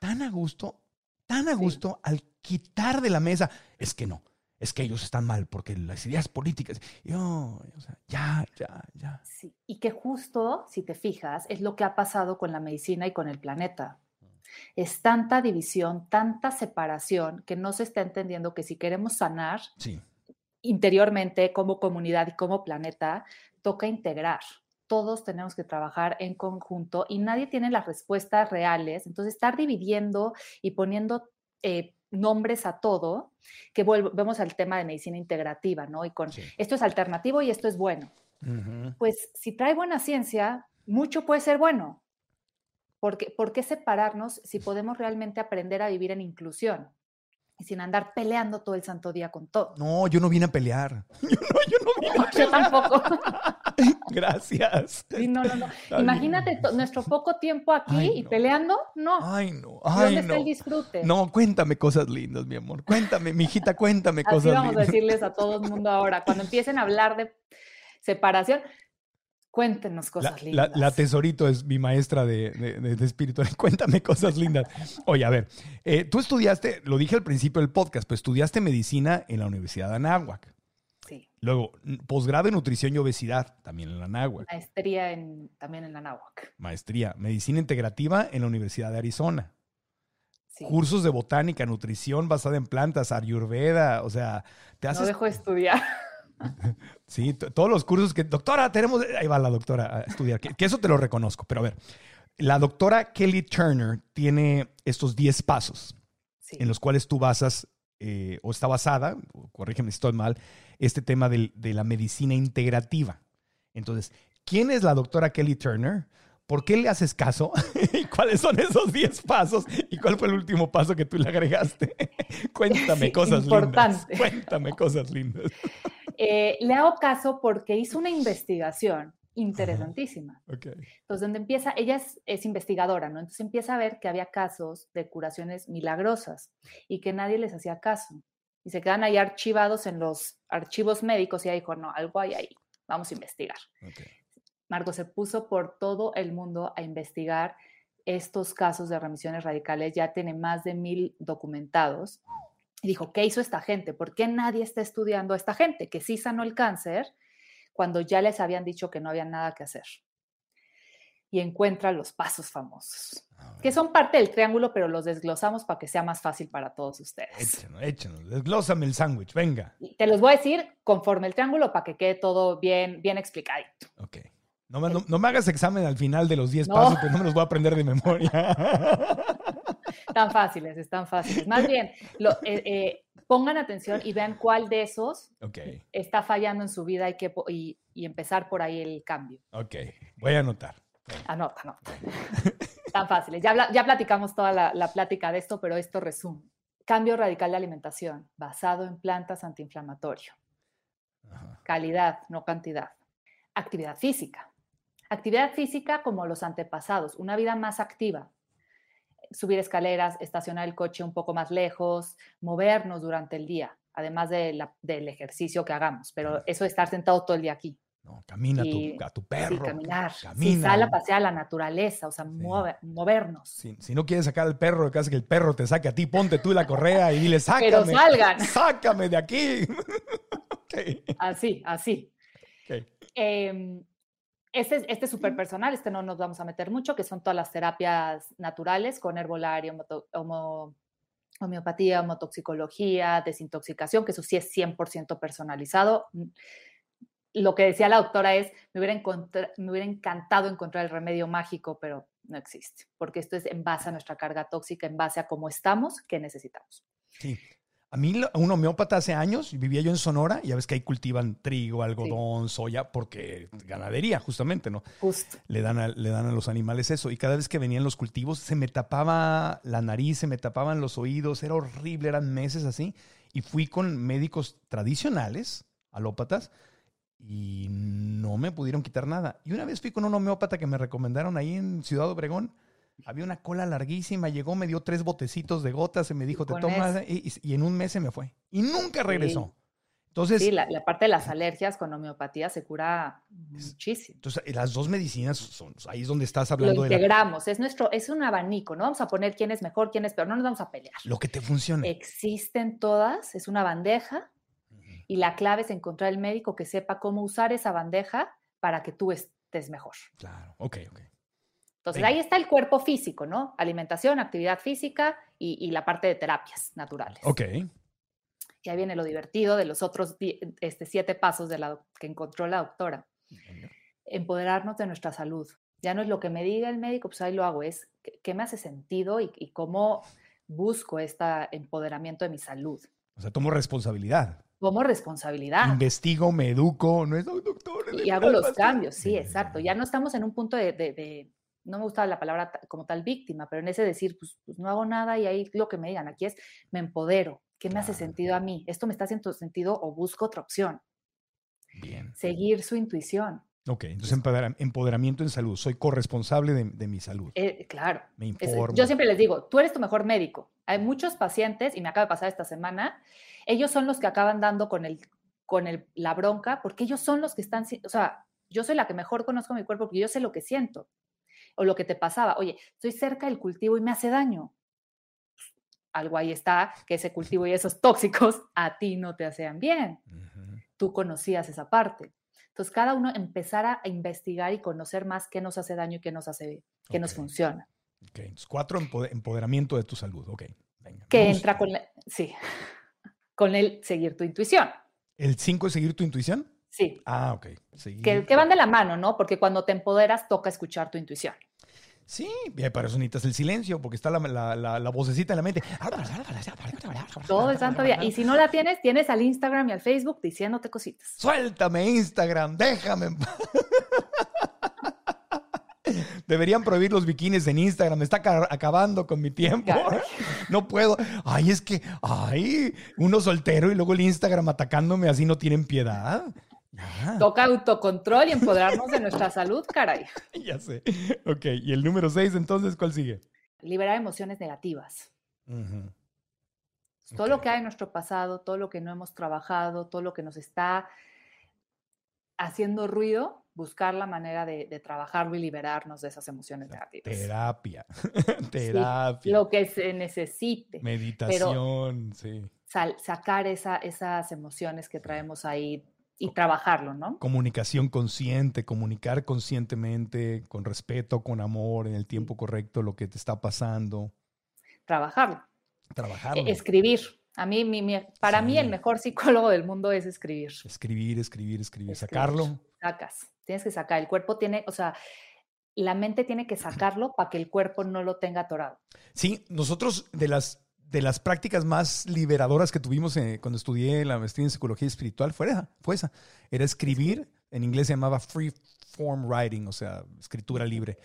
tan a gusto, tan a gusto al quitar de la mesa, es que no, es que ellos están mal porque las ideas políticas, yo, o sea, ya, ya, ya. Sí, Y que justo, si te fijas, es lo que ha pasado con la medicina y con el planeta. Es tanta división, tanta separación, que no se está entendiendo que si queremos sanar Sí, interiormente como comunidad y como planeta, toca integrar. Todos tenemos que trabajar en conjunto y nadie tiene las respuestas reales. Entonces, estar dividiendo y poniendo eh, nombres a todo, que volvemos al tema de medicina integrativa, ¿no? Y con Sí. esto es alternativo y esto es bueno pues si trae buena ciencia, mucho puede ser bueno. Porque, ¿Por qué separarnos si podemos realmente aprender a vivir en inclusión? Y sin andar peleando todo el santo día con todo. No, yo no vine a pelear. [laughs] Yo no, yo no vine a Yo tampoco. [laughs] Gracias. Sí, no, no, no. Imagínate nuestro poco tiempo aquí Ay, y peleando. No. Ay, no. ¿Y Ay, ¿Dónde está el disfrute? No, cuéntame cosas lindas, mi amor. Cuéntame, mi hijita, cuéntame Así cosas vamos a lindas. decirles a todo el mundo ahora. Cuando empiecen a hablar de separación, cuéntenos La, cosas la- lindas. la tesorito es mi maestra de, de, de- espiritual. [laughs] Cuéntame cosas lindas. Oye, a ver, eh, tú estudiaste, lo dije al principio del podcast, pues estudiaste medicina en la Universidad de Anáhuac. Sí. Luego, posgrado en nutrición y obesidad, también en la Anáhuac. Maestría en, también en Anáhuac. Maestría, medicina integrativa en la Universidad de Arizona. Sí. Cursos de botánica, nutrición basada en plantas, ayurveda, o sea, te No haces dejo de estudiar. Sí, todos los cursos que, doctora, tenemos, ahí va la doctora a estudiar, que, que eso te lo reconozco, pero a ver, la doctora Kelly Turner tiene estos 10 pasos Sí. en los cuales tú basas, eh, o está basada, corrígeme si estoy mal, este tema de la medicina integrativa. Entonces, ¿quién es la doctora Kelly Turner? ¿Por qué le haces caso? [laughs] ¿Y cuáles son esos 10 pasos? ¿Y cuál fue el último paso que tú le agregaste? [laughs] Cuéntame cosas importante. lindas. Cuéntame cosas lindas. Eh, le hago caso porque hizo una investigación interesantísima. Ok. Entonces, donde empieza, ella es, es investigadora, ¿no? Entonces empieza a ver que había casos de curaciones milagrosas y que nadie les hacía caso. Y se quedan ahí archivados en los archivos médicos y ella dijo, no, algo hay ahí, vamos a investigar. ok. Marco se puso por todo el mundo a investigar estos casos de remisiones radicales, ya tiene más de mil documentados. Y dijo, ¿qué hizo esta gente? ¿Por qué nadie está estudiando a esta gente que sí sanó el cáncer cuando ya les habían dicho que no había nada que hacer? Y encuentra los pasos famosos, que son parte del triángulo, pero los desglosamos para que sea más fácil para todos ustedes. Échenos, échenos. Desglósame el sándwich, venga. Y te los voy a decir conforme el triángulo para que quede todo bien, bien explicadito. Ok. No me, no- no me hagas examen al final de los 10 No. pasos, que no me los voy a aprender de memoria. [laughs] [laughs] Tan fáciles, están fáciles. Más bien, lo- eh, eh, pongan atención y vean cuál de esos ok, está fallando en su vida y, que, y, y empezar por ahí el cambio. ok. Voy a anotar. Anota, anota. Tan fáciles. Ya, ya platicamos toda la, la plática de esto, pero esto resume. Cambio radical de alimentación basado en plantas antiinflamatorio. Ajá. Calidad, no cantidad. Actividad física. Actividad física como los antepasados, una vida más activa. Subir escaleras, estacionar el coche un poco más lejos, movernos durante el día, además de la- del ejercicio que hagamos. Pero eso de estar sentado todo el día aquí. No, camina a tu- a tu Sí, perro. caminar. Sí, Camina. sal a pasear a la naturaleza, o sea, mueve- movernos. Si, si no quieres sacar al perro de casa, que el perro te saque a ti, ponte tú la correa y dile, [laughs] sácame. Pero salgan. [laughs] Sácame de aquí. [laughs] Así, así. ok. Em, este, es- este es súper personal, este no nos vamos a meter mucho, que son todas las terapias naturales con herbolario, homo- homeopatía, homotoxicología, desintoxicación, que eso sí es 100% personalizado. Mm, Lo que decía la doctora es, me hubiera, me hubiera encantado encontrar el remedio mágico, pero no existe, porque esto es en base a nuestra carga tóxica, en base a cómo estamos, qué necesitamos. Sí. A mí, un homeópata hace años, vivía yo en Sonora, y ya ves que ahí cultivan trigo, algodón, soya, porque ganadería, justamente, ¿no? Justo. Le dan, a, le dan a los animales eso. Y cada vez que venían los cultivos, se me tapaba la nariz, se me tapaban los oídos, era horrible, eran meses así. Y fui con médicos tradicionales, alópatas, y no me pudieron quitar nada. Y una vez fui con un homeópata que me recomendaron ahí en Ciudad Obregón. Había una cola larguísima, llegó, me dio tres botecitos de gotas y me dijo, te tomas, y, y- en un mes se me fue. Y nunca regresó. Entonces, Sí, la, la parte de las alergias con homeopatía se cura muchísimo. entonces, las dos medicinas son, ahí es donde estás Lo hablando de la- integramos, es nuestro, es un abanico, no vamos a poner quién es mejor, quién es peor, no nos vamos a pelear. lo que te funciona. Existen todas, es una bandeja y la clave es encontrar el médico que sepa cómo usar esa bandeja para que tú estés mejor. Claro, ok, ok. Entonces Venga. ahí está el cuerpo físico, ¿no? Alimentación, actividad física y, y la parte de terapias naturales. Ok. Y ahí viene lo divertido de los otros este, siete pasos de la, que encontró la doctora. Empoderarnos de nuestra salud. Ya no es lo que me diga el médico, pues ahí lo hago, es qué, me hace sentido y, y cómo busco este empoderamiento de mi salud. O sea, tomo responsabilidad. Como responsabilidad. Investigo, me educo, no es "Ay, doctor. y hago los pastel". cambios, sí, exacto. Ya no estamos en un punto de, de- de- no me gusta la palabra como tal víctima, pero en ese decir, pues, pues, no hago nada y ahí lo que me digan, aquí es, me empodero, ¿qué me hace sentido a mí? ¿Esto me está haciendo sentido o busco otra opción? Bien. Seguir su intuición. Ok, entonces empodera- empoderamiento en salud. Soy corresponsable de, de mi salud. Eh, claro. Me Es- informo. yo siempre les digo, tú eres tu mejor médico. Hay muchos pacientes, y me acaba de pasar esta semana, ellos son los que acaban dando con, el, con el, la bronca, porque ellos son los que están, o sea, yo soy la que mejor conozco mi cuerpo porque yo sé lo que siento. O lo que te pasaba, oye, estoy cerca del cultivo y me hace daño. Algo ahí está, que ese cultivo y esos tóxicos [laughs] a ti no te hacían bien. Ujú. Tú conocías esa parte. Entonces, cada uno empezar a investigar y conocer más qué nos hace daño y qué nos hace, qué nos Ok. funciona. Ok, entonces cuatro, empo- empoderamiento de tu salud. Ok, venga. que Vamos. entra con, la- sí, [laughs] con el seguir tu intuición. ¿El cinco es seguir tu intuición? Sí, Ah, ok. Seguir- que, que van de la mano, ¿no? Porque cuando te empoderas, toca escuchar tu intuición. Sí, para eso necesitas el silencio, porque está la, la, la- la vocecita en la mente. Todo el santo día. Y si no la tienes, tienes al Instagram y al Facebook diciéndote cositas. Suéltame Instagram, déjame. [laughs] Deberían prohibir los bikinis en Instagram. Me está aca- acabando con mi tiempo. [laughs] No puedo. Ay, es que, ay, uno soltero y luego el Instagram atacándome así no tienen piedad. Ya, Toca autocontrol y empoderarnos de nuestra salud, caray. [laughs] ya sé. Ok, y el número seis, entonces, ¿cuál sigue? Liberar emociones negativas. Ujú. Todo lo Ok. que hay en nuestro pasado, todo lo que no hemos trabajado, todo lo que nos está haciendo ruido, buscar la manera de, de trabajarlo y liberarnos de esas emociones negativas. Terapia. [laughs] Sí, Terapia. lo que se necesite. Meditación, sí. Sal- sacar esa, esas emociones que traemos ahí y trabajarlo, ¿no? Comunicación consciente, comunicar conscientemente, con respeto, con amor, en el tiempo correcto, lo que te está pasando. Trabajarlo. Trabajarlo. E- Escribir. A mí, mi- mi- para mí, el mejor psicólogo del mundo es escribir. Escribir, escribir, escribir, Escribir. sacarlo. Sacas. Tienes que sacar. El cuerpo tiene, o sea, la mente tiene que sacarlo para que el cuerpo no lo tenga atorado. Sí, nosotros de las, de las prácticas más liberadoras que tuvimos eh, cuando estudié la maestría en psicología espiritual fue esa, fue esa. Era escribir, en inglés se llamaba free form writing, o sea, escritura libre.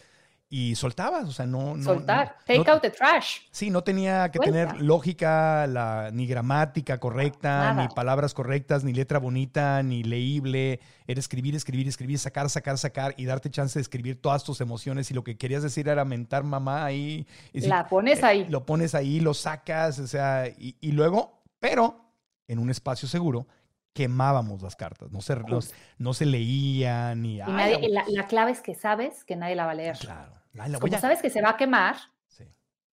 Y soltabas, o sea, no... no Soltar. no- Take no- out the trash. Sí, no tenía que Suelta. tener lógica, la, ni gramática correcta, Nada. ni palabras correctas, ni letra bonita, ni leíble. Era escribir, escribir, escribir, sacar, sacar, sacar y darte chance de escribir todas tus emociones. Y lo que querías decir era mentar mamá ahí. y si- La pones eh, ahí. Lo pones ahí, lo sacas, o sea, y, y luego, pero en un espacio seguro, quemábamos las cartas. No se, no, no se leían ni... Y "Ay, nadie- la, la clave es que sabes que nadie la va a leer. Claro. Ay, la voy Como a- sabes que se va a quemar, Sí.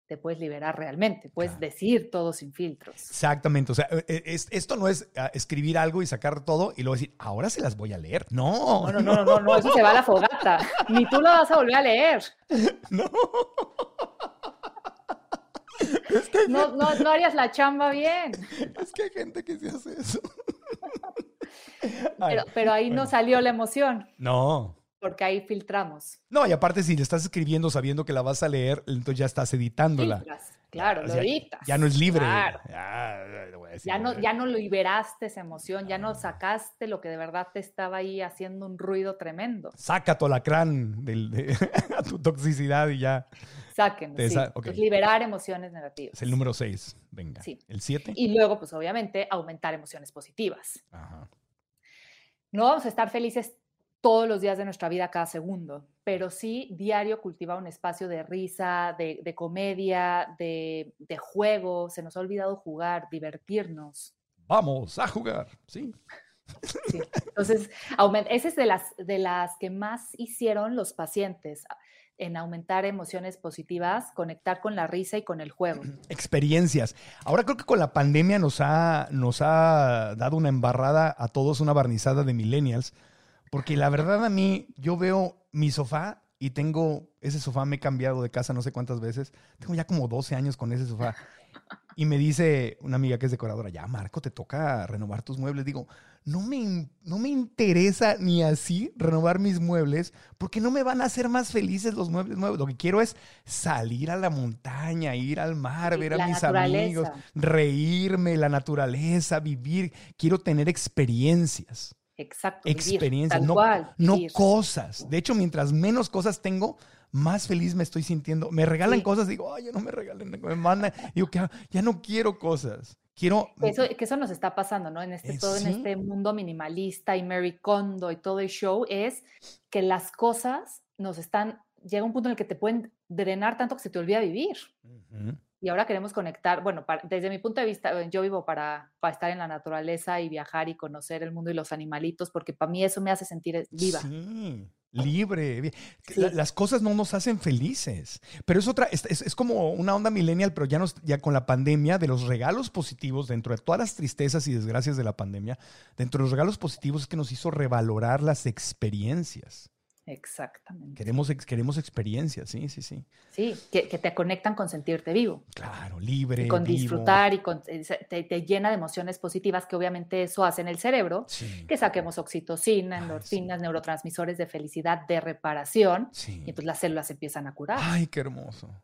te puedes liberar realmente. Puedes Claro. decir todo sin filtros. Exactamente, o sea, eh, es- esto no es ah, escribir algo y sacar todo y luego decir, ahora se las voy a leer. No, No, no, no, no, no, eso se va a la fogata. Ni tú lo vas a volver a leer. [laughs] no. [laughs] No, no, no harías la chamba bien. [laughs] Es que hay gente que se hace eso. Ay, Pero, pero ahí bueno. no salió la emoción, No. Porque ahí filtramos. No, y aparte si le estás escribiendo sabiendo que la vas a leer, entonces ya estás editándola. Filtras, claro, O lo editas. Ya no es libre. Claro. Ya, le voy a decir, Ya no, ya no liberaste esa emoción, ya no sacaste lo que de verdad te estaba ahí haciendo un ruido tremendo. Saca tu alacrán del, de- [laughs] a tu toxicidad y ya. Sáquenlo. Sí. sa- liberar emociones negativas. Es el número 6. Venga. Sí. El 7. Y luego, pues obviamente, aumentar emociones positivas. No vamos a estar felices todos los días de nuestra vida, cada segundo, pero sí diario cultivar un espacio de risa, de, de comedia, de, de juego. Se nos ha olvidado jugar, divertirnos. Vamos a jugar. Sí. Sí. [laughs] Entonces, esa es de las, de las que más hicieron los pacientes en aumentar emociones positivas, conectar con la risa y con el juego. [clears throat] experiencias. Ahora creo que con la pandemia nos ha, nos ha dado una embarrada a todos, una barnizada de millennials, porque la verdad a mí, yo veo mi sofá y tengo, ese sofá me he cambiado de casa no sé cuántas veces, tengo ya como 12 años con ese sofá. Y me dice una amiga que es decoradora, ya Marco, te toca renovar tus muebles. Digo, no me, no me interesa ni así renovar mis muebles porque no me van a hacer más felices los muebles nuevos. Lo que quiero es salir a la montaña, ir al mar, ver a mis naturaleza. amigos, reírme, la naturaleza, vivir. Quiero tener experiencias. Exacto. Experiencias, no, cual, no vivir. cosas. De hecho, mientras menos cosas tengo, más feliz me estoy sintiendo. Me regalan Sí. cosas, digo, ay, ya no me regalen, me mandan. Digo, que ya, no quiero cosas. Quiero. Que Eso, que eso nos está pasando, ¿no? En este, Eh, todo en este mundo minimalista y Mary Kondo y todo el show, es que las cosas nos están, llega un punto en el que te pueden drenar tanto que se te olvida vivir. Y ahora queremos conectar, bueno, para- desde mi punto de vista, eh, yo vivo para, para estar en la naturaleza y viajar y conocer el mundo y los animalitos, porque para mí eso me hace sentir eh, viva. Sí, libre. vi- Sí. La- Las cosas no nos hacen felices. Pero es otra, es, es- es como una onda millennial, pero ya, nos, ya con la pandemia, de los regalos positivos, dentro de todas las tristezas y desgracias de la pandemia, dentro de los regalos positivos es que nos hizo revalorar las experiencias. Exactamente. Queremos, queremos experiencias, sí, sí, sí. Sí, que, que te conectan con sentirte vivo. Claro, libre. y con vivo. disfrutar y con, eh, te, te llena de emociones positivas que obviamente eso hace en el cerebro, Sí, que saquemos oxitocina, endorfinas, neurotransmisores de felicidad, de reparación, sí. y entonces las células se empiezan a curar. Ay, qué hermoso.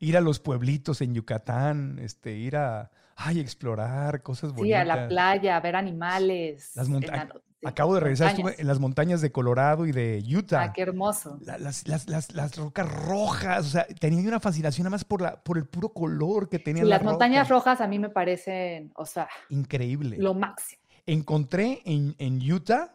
Ir a los pueblitos en Yucatán, este, ir a, ay, explorar cosas bonitas. sí, a la playa, a ver animales. Las en monta- la- sí, Acabo de regresar, montañas. estuve en las montañas de Colorado y de Utah. Ah, qué hermoso. La- las, las, las, las rocas rojas, o sea, tenía una fascinación nada más por, la, por el puro color que tenían las montañas rojas a mí me parecen, o sea, Increíble. lo máximo. Encontré en, en Utah,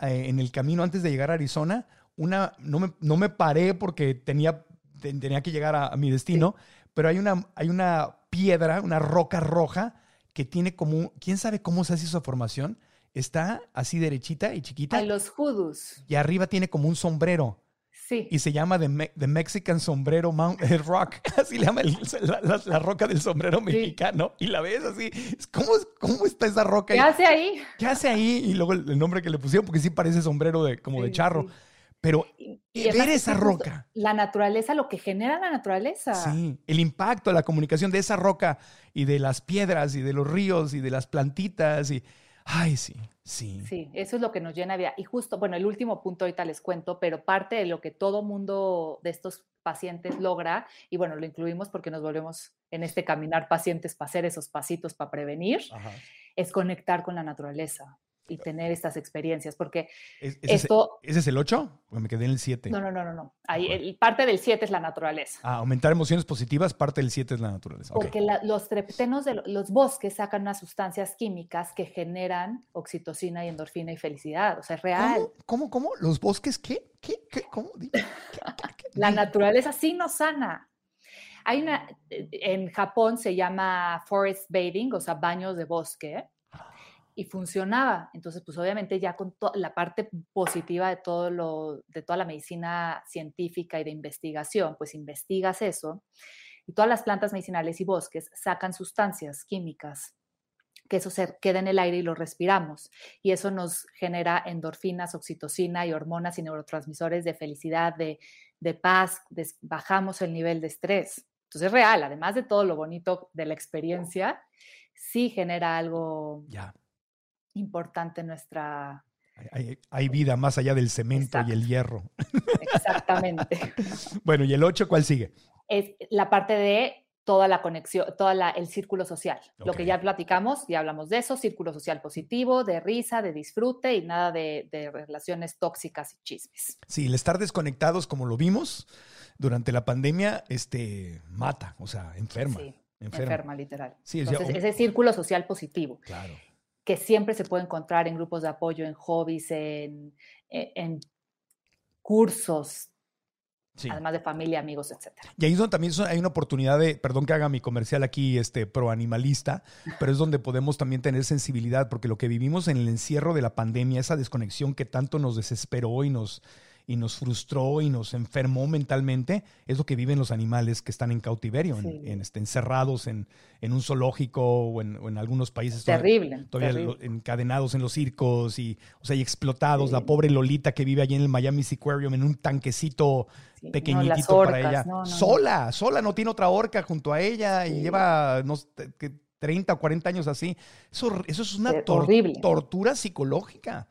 eh, en el camino antes de llegar a Arizona, una, no me, no me paré porque tenía, te- tenía que llegar a, a mi destino, pero hay una, hay una piedra, una roca roja que tiene como, quién sabe cómo se hace esa formación, está así derechita y chiquita. Ay, los hoodoos. Y arriba tiene como un sombrero. Sí. Y se llama The, Me- The Mexican Sombrero Mount, eh, Rock. [laughs] Así le llama el- la, la- la roca del sombrero mexicano. Y la ves así. ¿Cómo, ¿Cómo está esa roca? ¿Qué hace ahí? ¿Qué hace ahí? Y luego el, el nombre que le pusieron, porque sí parece sombrero de, como de charro. sí. Pero Y ver además esa roca. La naturaleza, lo que genera la naturaleza. Sí, el impacto, la comunicación de esa roca y de las piedras y de los ríos y de las plantitas y ay, sí, sí. Sí, eso es lo que nos llena de vida. Y justo, bueno, el último punto ahorita les cuento, pero parte de lo que todo mundo de estos pacientes logra, y bueno, lo incluimos porque nos volvemos en este caminar pacientes para hacer esos pasitos para prevenir, Ajá. es conectar con la naturaleza y tener estas experiencias, porque ¿Es- ¿Ese, es- esto, ese es el 8? Me quedé en el 7. no, no, no, no, no, ahí, el- parte del 7 es la naturaleza. Ah, aumentar emociones positivas, parte del 7 es la naturaleza. Ok. Porque la- los treptenos de lo- los bosques sacan unas sustancias químicas que generan oxitocina y endorfina y felicidad. O sea, es real. ¿Cómo, cómo, cómo? ¿Los bosques qué? ¿Qué? ¿Qué? ¿Cómo? ¿Qué? ¿Qué? ¿Qué? La naturaleza sí nos sana. Hay una, en Japón se llama forest bathing, o sea, baños de bosque, y funcionaba. Entonces, pues obviamente ya con la parte positiva de todo lo, de toda la medicina científica y de investigación, pues investigas eso, y todas las plantas medicinales y bosques sacan sustancias químicas que eso se queda en el aire y lo respiramos. Y eso nos genera endorfinas, oxitocina y hormonas y neurotransmisores de felicidad, de, de paz, des- bajamos el nivel de estrés. Entonces es real, además de todo lo bonito de la experiencia, sí genera algo. Importante nuestra... Hay, vida más allá del cemento y el hierro. Exactamente. [laughs] Bueno, ¿y el 8 cuál sigue? es la parte de toda la conexión, todo el círculo social. Lo que ya platicamos, ya hablamos de eso, círculo social positivo, de risa, de disfrute y nada de, de relaciones tóxicas y chismes. Sí, el estar desconectados, como lo vimos durante la pandemia, este, mata, o sea, enferma. Sí, enferma. enferma, literal. Sí, ya Entonces, ese círculo social positivo, Claro. Que siempre se puede encontrar en grupos de apoyo, en hobbies, en, en- en cursos, Sí. además de familia, amigos, etcétera. Y ahí es donde también hay una oportunidad de, perdón que haga mi comercial aquí, este pro animalista, pero es donde podemos también tener sensibilidad, porque lo que vivimos en el encierro de la pandemia, esa desconexión que tanto nos desesperó y nos, y nos frustró y nos enfermó mentalmente, es lo que viven los animales que están en cautiverio, en- Sí. en, este, encerrados en, en un zoológico o en, o en algunos países. todavía- Terrible, Todavía lo- encadenados en los circos y, o sea, y explotados. La pobre Lolita que vive allí en el Miami Seaquarium en un tanquecito Sí, no, las para ella. no, no, no. sola, sola, no tiene otra orca junto a ella y lleva no sé, que 30 o 40 años así. Eso, eso es una tor- horrible. tortura psicológica.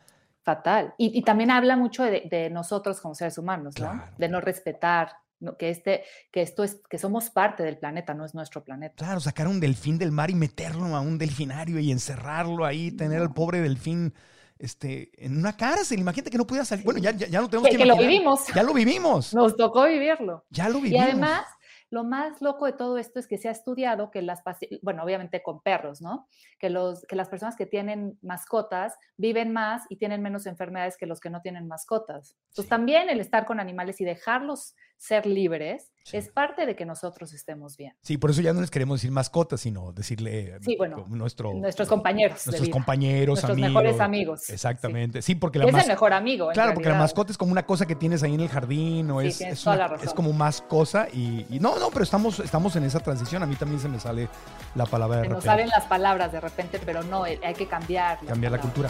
Fatal. Y, y también habla mucho de, de nosotros como seres humanos, ¿no? Claro. De no respetar, ¿no? que, este, que esto es, que somos parte del planeta, no es nuestro planeta. Claro, sacar un delfín del mar y meterlo a un delfinario y encerrarlo ahí, tener al pobre delfín este, en una cárcel. Imagínate que no pudiera salir. Bueno, ya, ya, ya no tenemos Que- que, que lo vivimos. Ya lo vivimos. Nos tocó vivirlo. Ya lo Y vivimos. además, lo más loco de todo esto es que se ha estudiado que las, bueno, obviamente con perros, ¿no? Que, los, que las personas que tienen mascotas viven más y tienen menos enfermedades que los que no tienen mascotas. Entonces también el estar con animales y dejarlos ser libres es parte de que nosotros estemos bien. Sí, por eso ya no les queremos decir mascotas, sino decirle Sí, bueno, como nuestro, nuestros compañeros nuestros compañeros, nuestros amigos. mejores amigos, Exactamente. Sí, porque la Es el mejor amigo, en Claro, porque la mascota es como una cosa que tienes ahí en el jardín o es, es, una- como más cosa y, y no, no, pero estamos, estamos en esa transición. A mí también se me sale la palabra de Se nos repente. salen las palabras de repente, pero no, eh, hay que cambiar. Cambiar la cultura.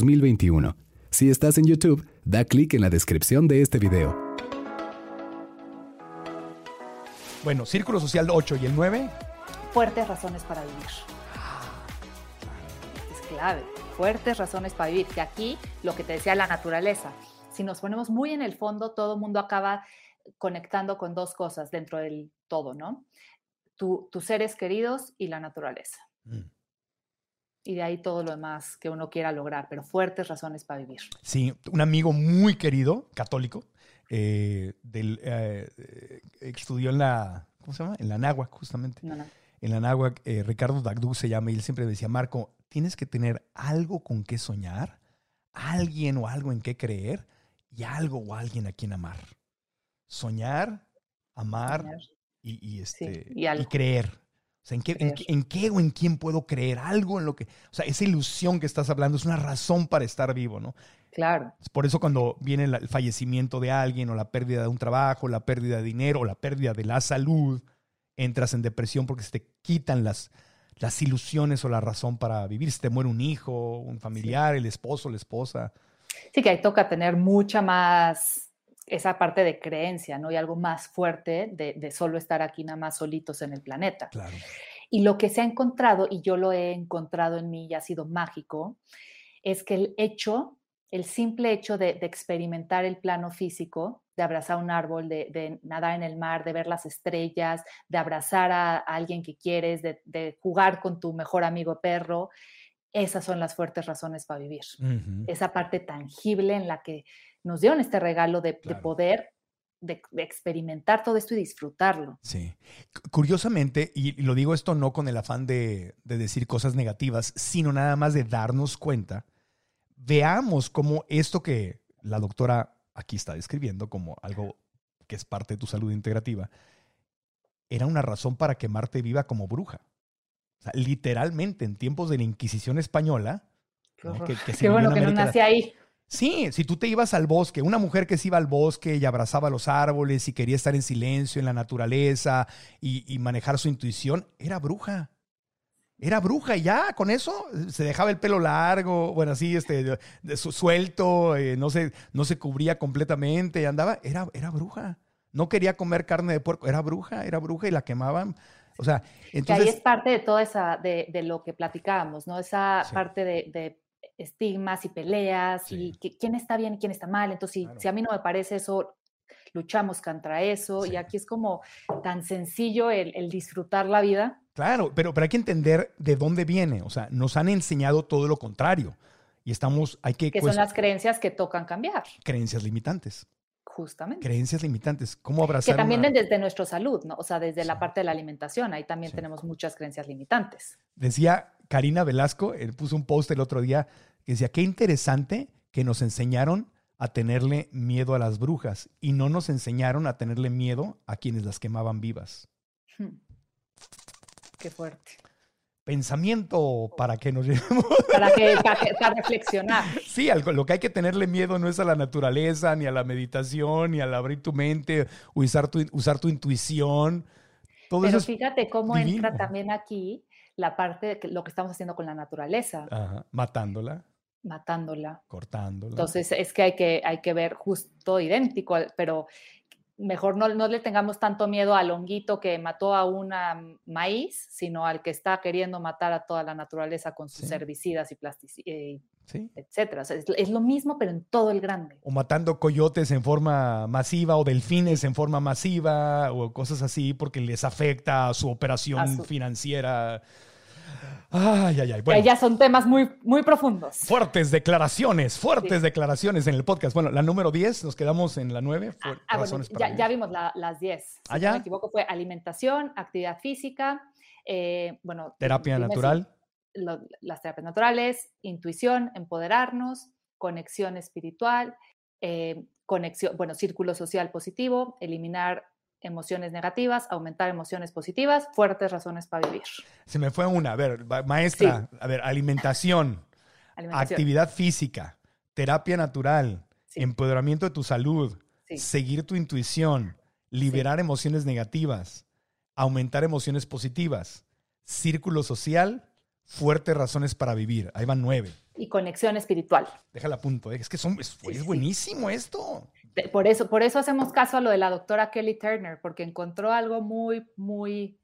2021. Si estás en YouTube, da clic en la descripción de este video. Bueno, círculo social 8 y el 9. Fuertes razones para vivir. Es clave. Fuertes razones para vivir. Que aquí, lo que te decía la naturaleza, si nos ponemos muy en el fondo, todo el mundo acaba conectando con dos cosas dentro del todo, ¿no? Tu- tus seres queridos y la naturaleza. Mm. Y de ahí todo lo demás que uno quiera lograr, pero fuertes razones para vivir. Sí, un amigo muy querido, católico, eh, del, eh, eh, estudió en la, ¿cómo se llama? En la náhuac, justamente. No, no. En la náhuac, eh, Ricardo Dagdú se llama y él siempre decía, Marco, tienes que tener algo con qué soñar, alguien o algo en qué creer y algo o alguien a quien amar. Soñar, amar Soñar. y, y, este, y creer. O sea, ¿en qué, en, en qué o en quién puedo creer? Algo en lo que... O sea, esa ilusión que estás hablando es una razón para estar vivo, ¿no? Claro. Es Por eso cuando viene el fallecimiento de alguien o la pérdida de un trabajo, la pérdida de dinero o la pérdida de la salud, entras en depresión porque se te quitan las, las ilusiones o la razón para vivir. Se te muere un hijo, un familiar, el esposo, la esposa. Sí que ahí toca tener mucha más esa parte de creencia, ¿no? Y algo más fuerte de, de solo estar aquí nada más solitos en el planeta. Claro. Y lo que se ha encontrado, y yo lo he encontrado en mí y ha sido mágico, es que el hecho, el simple hecho de, de experimentar el plano físico, de abrazar un árbol, de, de nadar en el mar, de ver las estrellas, de abrazar a, a alguien que quieres, de, de jugar con tu mejor amigo perro, esas son las fuertes razones para vivir. Esa parte tangible en la que nos dieron este regalo de, poder, de, de experimentar todo esto y disfrutarlo. Sí. Cu- Curiosamente, y lo digo esto no con el afán de, de decir cosas negativas, sino nada más de darnos cuenta, veamos cómo esto que la doctora aquí está describiendo como algo que es parte de tu salud integrativa, era una razón para quemarte viva como bruja. O sea, literalmente en tiempos de la Inquisición española, ¿no? que, que [laughs] se Qué bueno en que no nací ahí. Sí, si tú te ibas al bosque, una mujer que se iba al bosque y abrazaba los árboles y quería estar en silencio en la naturaleza y, y manejar su intuición, era bruja. Era bruja y ya, con eso se dejaba el pelo largo, bueno, así, este, suelto, eh, no, se, no se cubría completamente y andaba, era, era bruja. No quería comer carne de puerco, era bruja, era bruja y la quemaban. O sea, que ahí entonces... es parte de toda esa, de, de lo que platicábamos, ¿no? Esa Sí. parte de, de estigmas y peleas Sí. y que- quién está bien y quién está mal. Entonces, si, Claro. si a mí no me parece eso, luchamos contra eso. Sí. Y aquí es como tan sencillo el, el disfrutar la vida. Claro, pero, pero hay que entender de dónde viene. O sea, nos han enseñado todo lo contrario. Y estamos, hay que, que son las creencias que tocan cambiar, creencias limitantes. Justamente. Creencias limitantes. ¿Cómo Que abrazar también una- desde nuestra salud, ¿no? O sea, desde Sí. la parte de la alimentación, ahí también Sí. tenemos muchas creencias limitantes. Decía Karina Velasco, él puso un post el otro día que decía, qué interesante que nos enseñaron a tenerle miedo a las brujas y no nos enseñaron a tenerle miedo a quienes las quemaban vivas. Hmm. Qué fuerte. Pensamiento para que nos [laughs] llevemos. Para, que, para, reflexionar. Sí, algo- lo que hay que tenerle miedo no es a la naturaleza, ni a la meditación, ni al abrir tu mente, usar tu, usar tu intuición. Todo Pero eso fíjate cómo divino. entra también aquí la parte de que- lo que estamos haciendo con la naturaleza, Ajá, matándola, matándola. cortándola. Entonces es que hay que, hay que ver justo idéntico, pero mejor no, no le tengamos tanto miedo al honguito que mató a una maíz, sino al que está queriendo matar a toda la naturaleza con sus Sí. herbicidas y plasticidas, ¿sí? etcétera. O sea, es, es lo mismo, pero en todo el grande. O matando coyotes en forma masiva o delfines en forma masiva o cosas así porque les afecta a su operación A su- financiera. Ay, ay, ay. Bueno, ya son temas muy, muy profundos. fuertes declaraciones, fuertes Sí. declaraciones en el podcast. Bueno, la número 10, nos quedamos en la 9. Ah, ah, bueno, ya, ya vimos la- las 10. Si Ah, no me equivoco, fue alimentación, actividad física, eh, bueno. Terapia si- natural. lo- las terapias naturales, intuición, empoderarnos, conexión espiritual, eh, conexión, bueno, círculo social positivo, eliminar emociones negativas, aumentar emociones positivas, fuertes razones para vivir. Se me fue una. A ver, ma- maestra, a ver, alimentación, Alimentación. actividad física, terapia natural, Sí. empoderamiento de tu salud, Sí. seguir tu intuición, liberar emociones negativas, aumentar emociones positivas, círculo social, fuertes razones para vivir. Ahí van nueve. Y conexión espiritual. Déjala a punto. ¿eh? Es que son, es, buenísimo esto. Por eso, por eso hacemos caso a lo de la doctora Kelly Turner, porque encontró algo muy, muy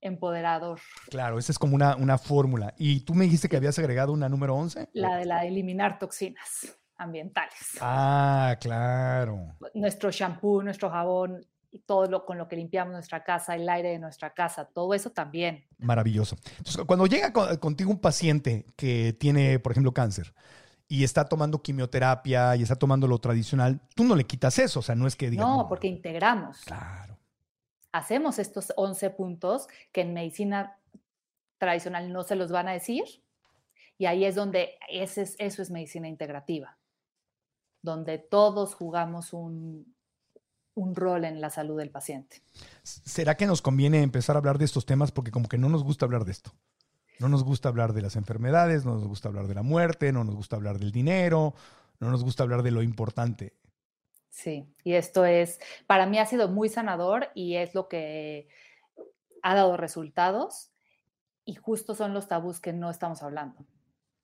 empoderador. Claro, esa es como una, una fórmula. Y tú me dijiste que habías agregado una número 11. La de la de eliminar toxinas ambientales. Ah, claro. Nuestro shampoo, nuestro jabón, y todo lo con lo que limpiamos nuestra casa, el aire de nuestra casa, todo eso también. Maravilloso. Entonces, cuando llega co- contigo un paciente que tiene, por ejemplo, cáncer y está tomando quimioterapia y está tomando lo tradicional, tú no le quitas eso. O sea, no es que digas. No, porque integramos. Claro. Hacemos estos 11 puntos que en medicina tradicional no se los van a decir. Y ahí es donde ese es, eso es medicina integrativa, donde todos jugamos un, un rol en la salud del paciente. ¿Será que nos conviene empezar a hablar de estos temas? Porque como que no nos gusta hablar de esto. No nos gusta hablar de las enfermedades, no nos gusta hablar de la muerte, no nos gusta hablar del dinero, no nos gusta hablar de lo importante. Sí, y esto es, para mí ha sido muy sanador y es lo que ha dado resultados y justo son los tabús que no estamos hablando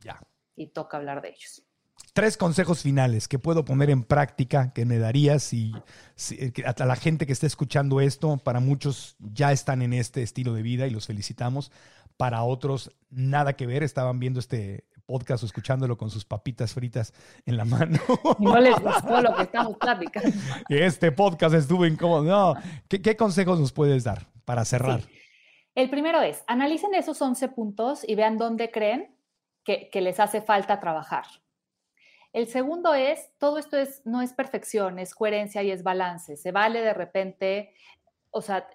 Ya. y toca hablar de ellos. Tres consejos finales que puedo poner en práctica que me darías si, si- eh, a la gente que esté escuchando esto, para muchos ya están en este estilo de vida y los felicitamos. Para otros, nada que ver, estaban viendo este podcast o escuchándolo con sus papitas fritas en la mano. No les gustó lo que estamos platicando. este podcast estuvo incómodo. No, ¿qué, qué consejos nos puedes dar para cerrar? Sí. El primero es, analicen esos 11 puntos y vean dónde creen que, que les hace falta trabajar. El segundo es, todo esto es, no es perfección, es coherencia y es balance. Se vale de repente, o sea,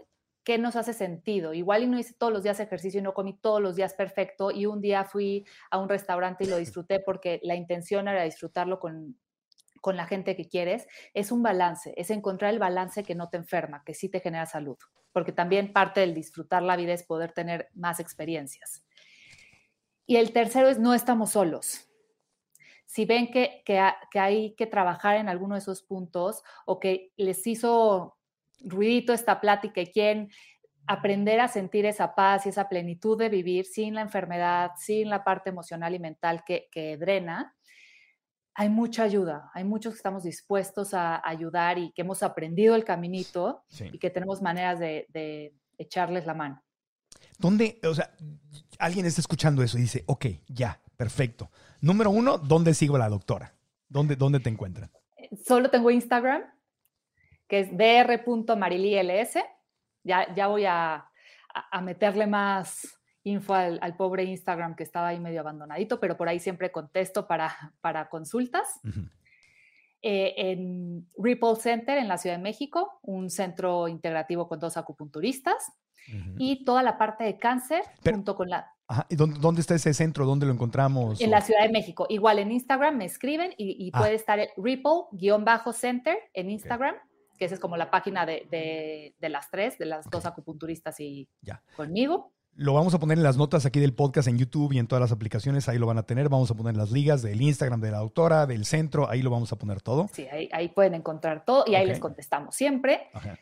¿qué nos hace sentido? Igual y no hice todos los días ejercicio y no comí todos los días perfecto y un día fui a un restaurante y lo disfruté porque la intención era disfrutarlo con, con la gente que quieres. Es un balance, es encontrar el balance que no te enferma, que sí te genera salud, porque también parte del disfrutar la vida es poder tener más experiencias. Y el tercero es no estamos solos si ven que, que, que hay que trabajar en alguno de esos puntos o que les hizo ruidito esta plática y quieren aprender a sentir esa paz y esa plenitud de vivir sin la enfermedad, sin la parte emocional y mental que, que drena, hay mucha ayuda, hay muchos que estamos dispuestos a ayudar y que hemos aprendido el caminito Sí. y que tenemos maneras de, de echarles la mano. ¿Dónde, o sea, alguien está escuchando eso y dice, ok, ya, perfecto. Número uno, ¿dónde sigo a la doctora? ¿Dónde, dónde te encuentran? Solo tengo Instagram, que es dr.mariliels. Ya, ya voy a, a- meterle más info al, al pobre Instagram que estaba ahí medio abandonadito, pero por ahí siempre contesto para, para consultas. Ujú. Eh, en Ripple Center en la Ciudad de México, un centro integrativo con dos acupunturistas Ujú. y toda la parte de cáncer Pero- junto con la Ajá, ¿y dónde, dónde está ese centro? ¿Dónde lo encontramos? en O- la Ciudad de México. Igual en Instagram me escriben y, y Ah. puede estar el Ripple-Center en Instagram, que esa es como la página de, de- de las tres, de las dos acupunturistas y Ya. conmigo. Lo vamos a poner en las notas aquí del podcast en YouTube y en todas las aplicaciones, ahí lo van a tener. Vamos a poner las ligas del Instagram de la doctora, del centro, ahí lo vamos a poner todo. Sí, ahí, ahí pueden encontrar todo y ahí les contestamos siempre. Ajá.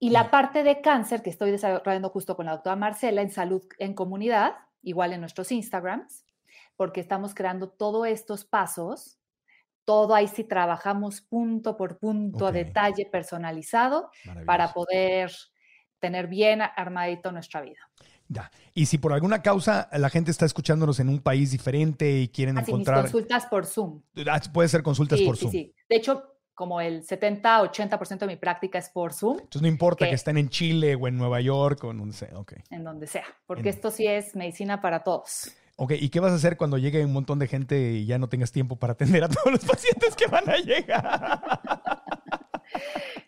Y la parte de cáncer que estoy desarrollando justo con la doctora Marcela en salud en comunidad, igual en nuestros Instagrams, porque estamos creando todos estos pasos. Todo ahí sí trabajamos punto por punto, a detalle personalizado, para poder tener bien armadito nuestra vida. Ya. Y si por alguna causa la gente está escuchándonos en un país diferente y quieren Así mis encontrar... consultas por Zoom. Ah, Puede ser consultas Sí, por sí, Zoom. sí. De hecho, como el 70-80% de mi práctica es por Zoom, Entonces no importa que- que estén en Chile o en Nueva York o en donde sea, porque En- esto sí es medicina para todos. Ok, ¿y qué vas a hacer cuando llegue un montón de gente y ya no tengas tiempo para atender a todos los [laughs] pacientes que van a llegar?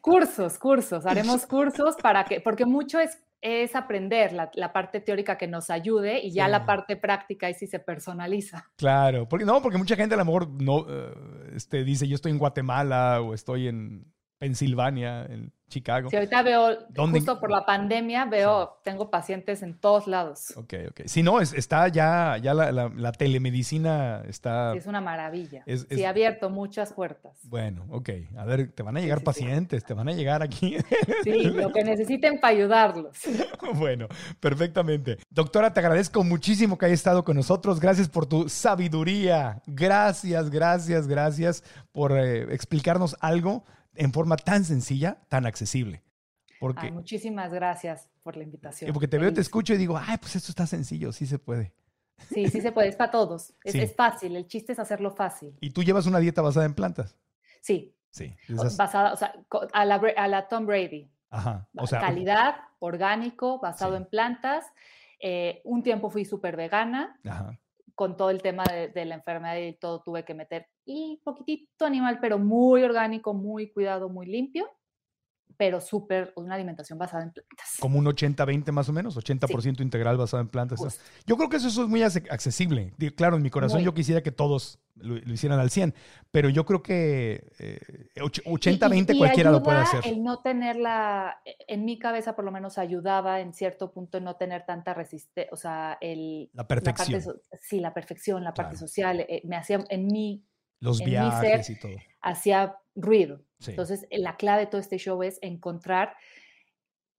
Cursos, cursos, haremos [laughs] cursos para que, porque mucho es, es aprender la, la parte teórica que nos ayude y ya Sí. la parte práctica y si se personaliza. Claro, porque no, porque mucha gente a lo mejor no eh, este, dice yo estoy en Guatemala o estoy en Pensilvania, en Chicago. Si ahorita veo, ¿Dónde- justo por la pandemia, veo, tengo pacientes en todos lados. Ok, ok. Si no, es- está ya, ya la, la- la telemedicina está. Sí, es una maravilla. Es- Sí, es- ha abierto muchas puertas. Bueno, ok. A ver, te van a llegar sí, sí. pacientes, te van a llegar aquí. [laughs] Sí, lo [laughs] que necesiten para ayudarlos. [laughs] bueno, perfectamente. Doctora, te agradezco muchísimo que hayas estado con nosotros. Gracias por tu sabiduría. Gracias, gracias, gracias por eh, explicarnos algo en forma tan sencilla, tan accesible. Porque, Ay, muchísimas gracias por la invitación. porque te veo, te escucho y digo, ay, pues esto está sencillo, sí se puede. Sí, sí se puede, es para todos. Es, Sí. es fácil, el chiste es hacerlo fácil. ¿Y tú llevas una dieta basada en plantas? Sí, Sí. esas- basada, o sea, a la, a la Tom Brady. Ajá. O sea, calidad, orgánico, basado Sí. en plantas. Eh, un tiempo fui súper vegana, Ajá. Con todo el tema de, de la enfermedad y todo tuve que meter y poquitito animal, pero muy orgánico, muy cuidado, muy limpio, pero súper, una alimentación basada en plantas. Como un 80-20 más o menos, 80% integral basado en plantas. Justo. Yo creo que eso, eso es muy accesible. Claro, en mi corazón Muy. yo quisiera que todos lo, lo hicieran al 100, pero yo creo que eh, och- Y- y- 80-20 y cualquiera lo puede hacer. El no tenerla, en mi cabeza por lo menos ayudaba en cierto punto no tener tanta resistencia, o sea, el... La parte perfección. so- sí, la perfección, la parte social, eh, me hacía, en mí, Los en viajes y todo. hacía ruido. Sí. Entonces, eh, la clave de todo este show es encontrar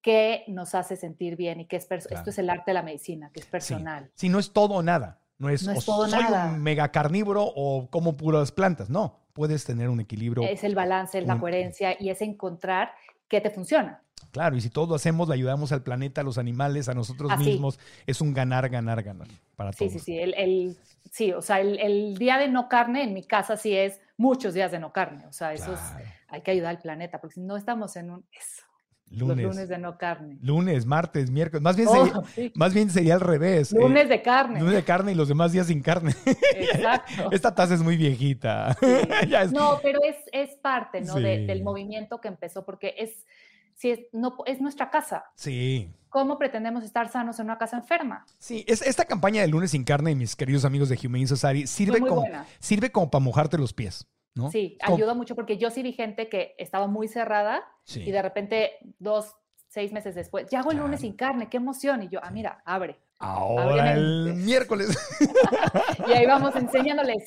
qué nos hace sentir bien y qué es Claro. esto es el arte de la medicina, que es personal. Sí, no es todo o nada. No es, No es todo soy nada. un mega carnívoro o como puras plantas. No, puedes tener un equilibrio. Es el balance, es la un- coherencia y es encontrar qué te funciona. Claro, y si todo lo hacemos, le ayudamos al planeta, a los animales, a nosotros Así. mismos. Es un ganar, ganar, ganar para Sí, todos. sí, sí. El, el- sí, o sea, el, el día de no carne en mi casa sí es muchos días de no carne. O sea, eso es, hay que ayudar al planeta, porque si no estamos en un... Eso, Lunes, Los lunes de no carne. lunes, martes, miércoles. Más bien, Oh, sería, sí. más bien sería al revés. eh, Lunes de carne. lunes de carne y los demás días sin carne. Exacto. [laughs] Esta taza es muy viejita. [laughs] Ya es- No, pero es, es parte ¿no? de- Sí. del movimiento que empezó, porque es, si es, no, es nuestra casa. Sí. ¿Cómo pretendemos estar sanos en una casa enferma? Sí, es, esta campaña de lunes sin carne, mis queridos amigos de Humane Society, sirve como, buena. sirve como para mojarte los pies, ¿no? Sí, Como- ayuda mucho porque yo sí vi gente que estaba muy cerrada Sí. y de repente dos, seis meses después, ya hago el lunes sin carne, qué emoción. Y yo, ah, mira, abre. Ahora el miércoles. [laughs] Y ahí vamos enseñándoles.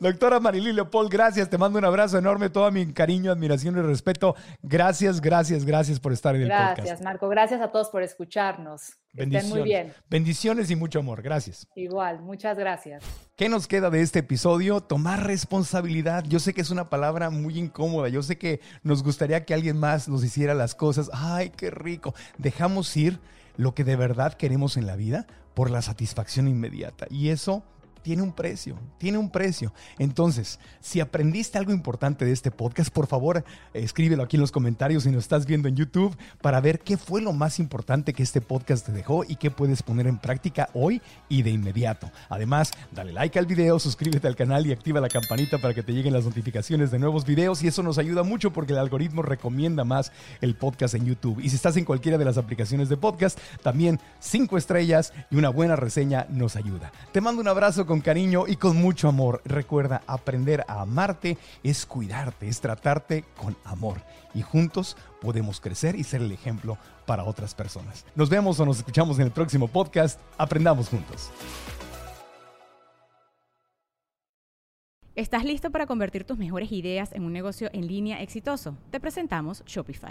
Doctora Marilí Leopold, gracias. Te mando un abrazo enorme, todo mi cariño, admiración y respeto. Gracias, gracias, gracias por estar en el Gracias, podcast. Marco. Gracias a todos por escucharnos. Que estén Bendiciones. muy bien. Bendiciones y mucho amor. Gracias. Igual, muchas gracias. ¿Qué nos queda de este episodio? Tomar responsabilidad. Yo sé que es una palabra muy incómoda. Yo sé que nos gustaría que alguien más nos hiciera las cosas. Ay, qué rico. Dejamos ir lo que de verdad queremos en la vida por la satisfacción inmediata. Y eso tiene un precio, tiene un precio. Entonces, si aprendiste algo importante de este podcast, por favor, escríbelo aquí en los comentarios si nos estás viendo en YouTube para ver qué fue lo más importante que este podcast te dejó y qué puedes poner en práctica hoy y de inmediato. Además, dale like al video, suscríbete al canal y activa la campanita para que te lleguen las notificaciones de nuevos videos y eso nos ayuda mucho porque el algoritmo recomienda más el podcast en YouTube. Y si estás en cualquiera de las aplicaciones de podcast, también cinco estrellas y una buena reseña nos ayuda. Te mando un abrazo cariño y con mucho amor. Recuerda, aprender a amarte es cuidarte, es tratarte con amor. Y juntos podemos crecer y ser el ejemplo para otras personas. Nos vemos o nos escuchamos en el próximo podcast. Aprendamos juntos. ¿Estás listo para convertir tus mejores ideas en un negocio en línea exitoso? Te presentamos Shopify.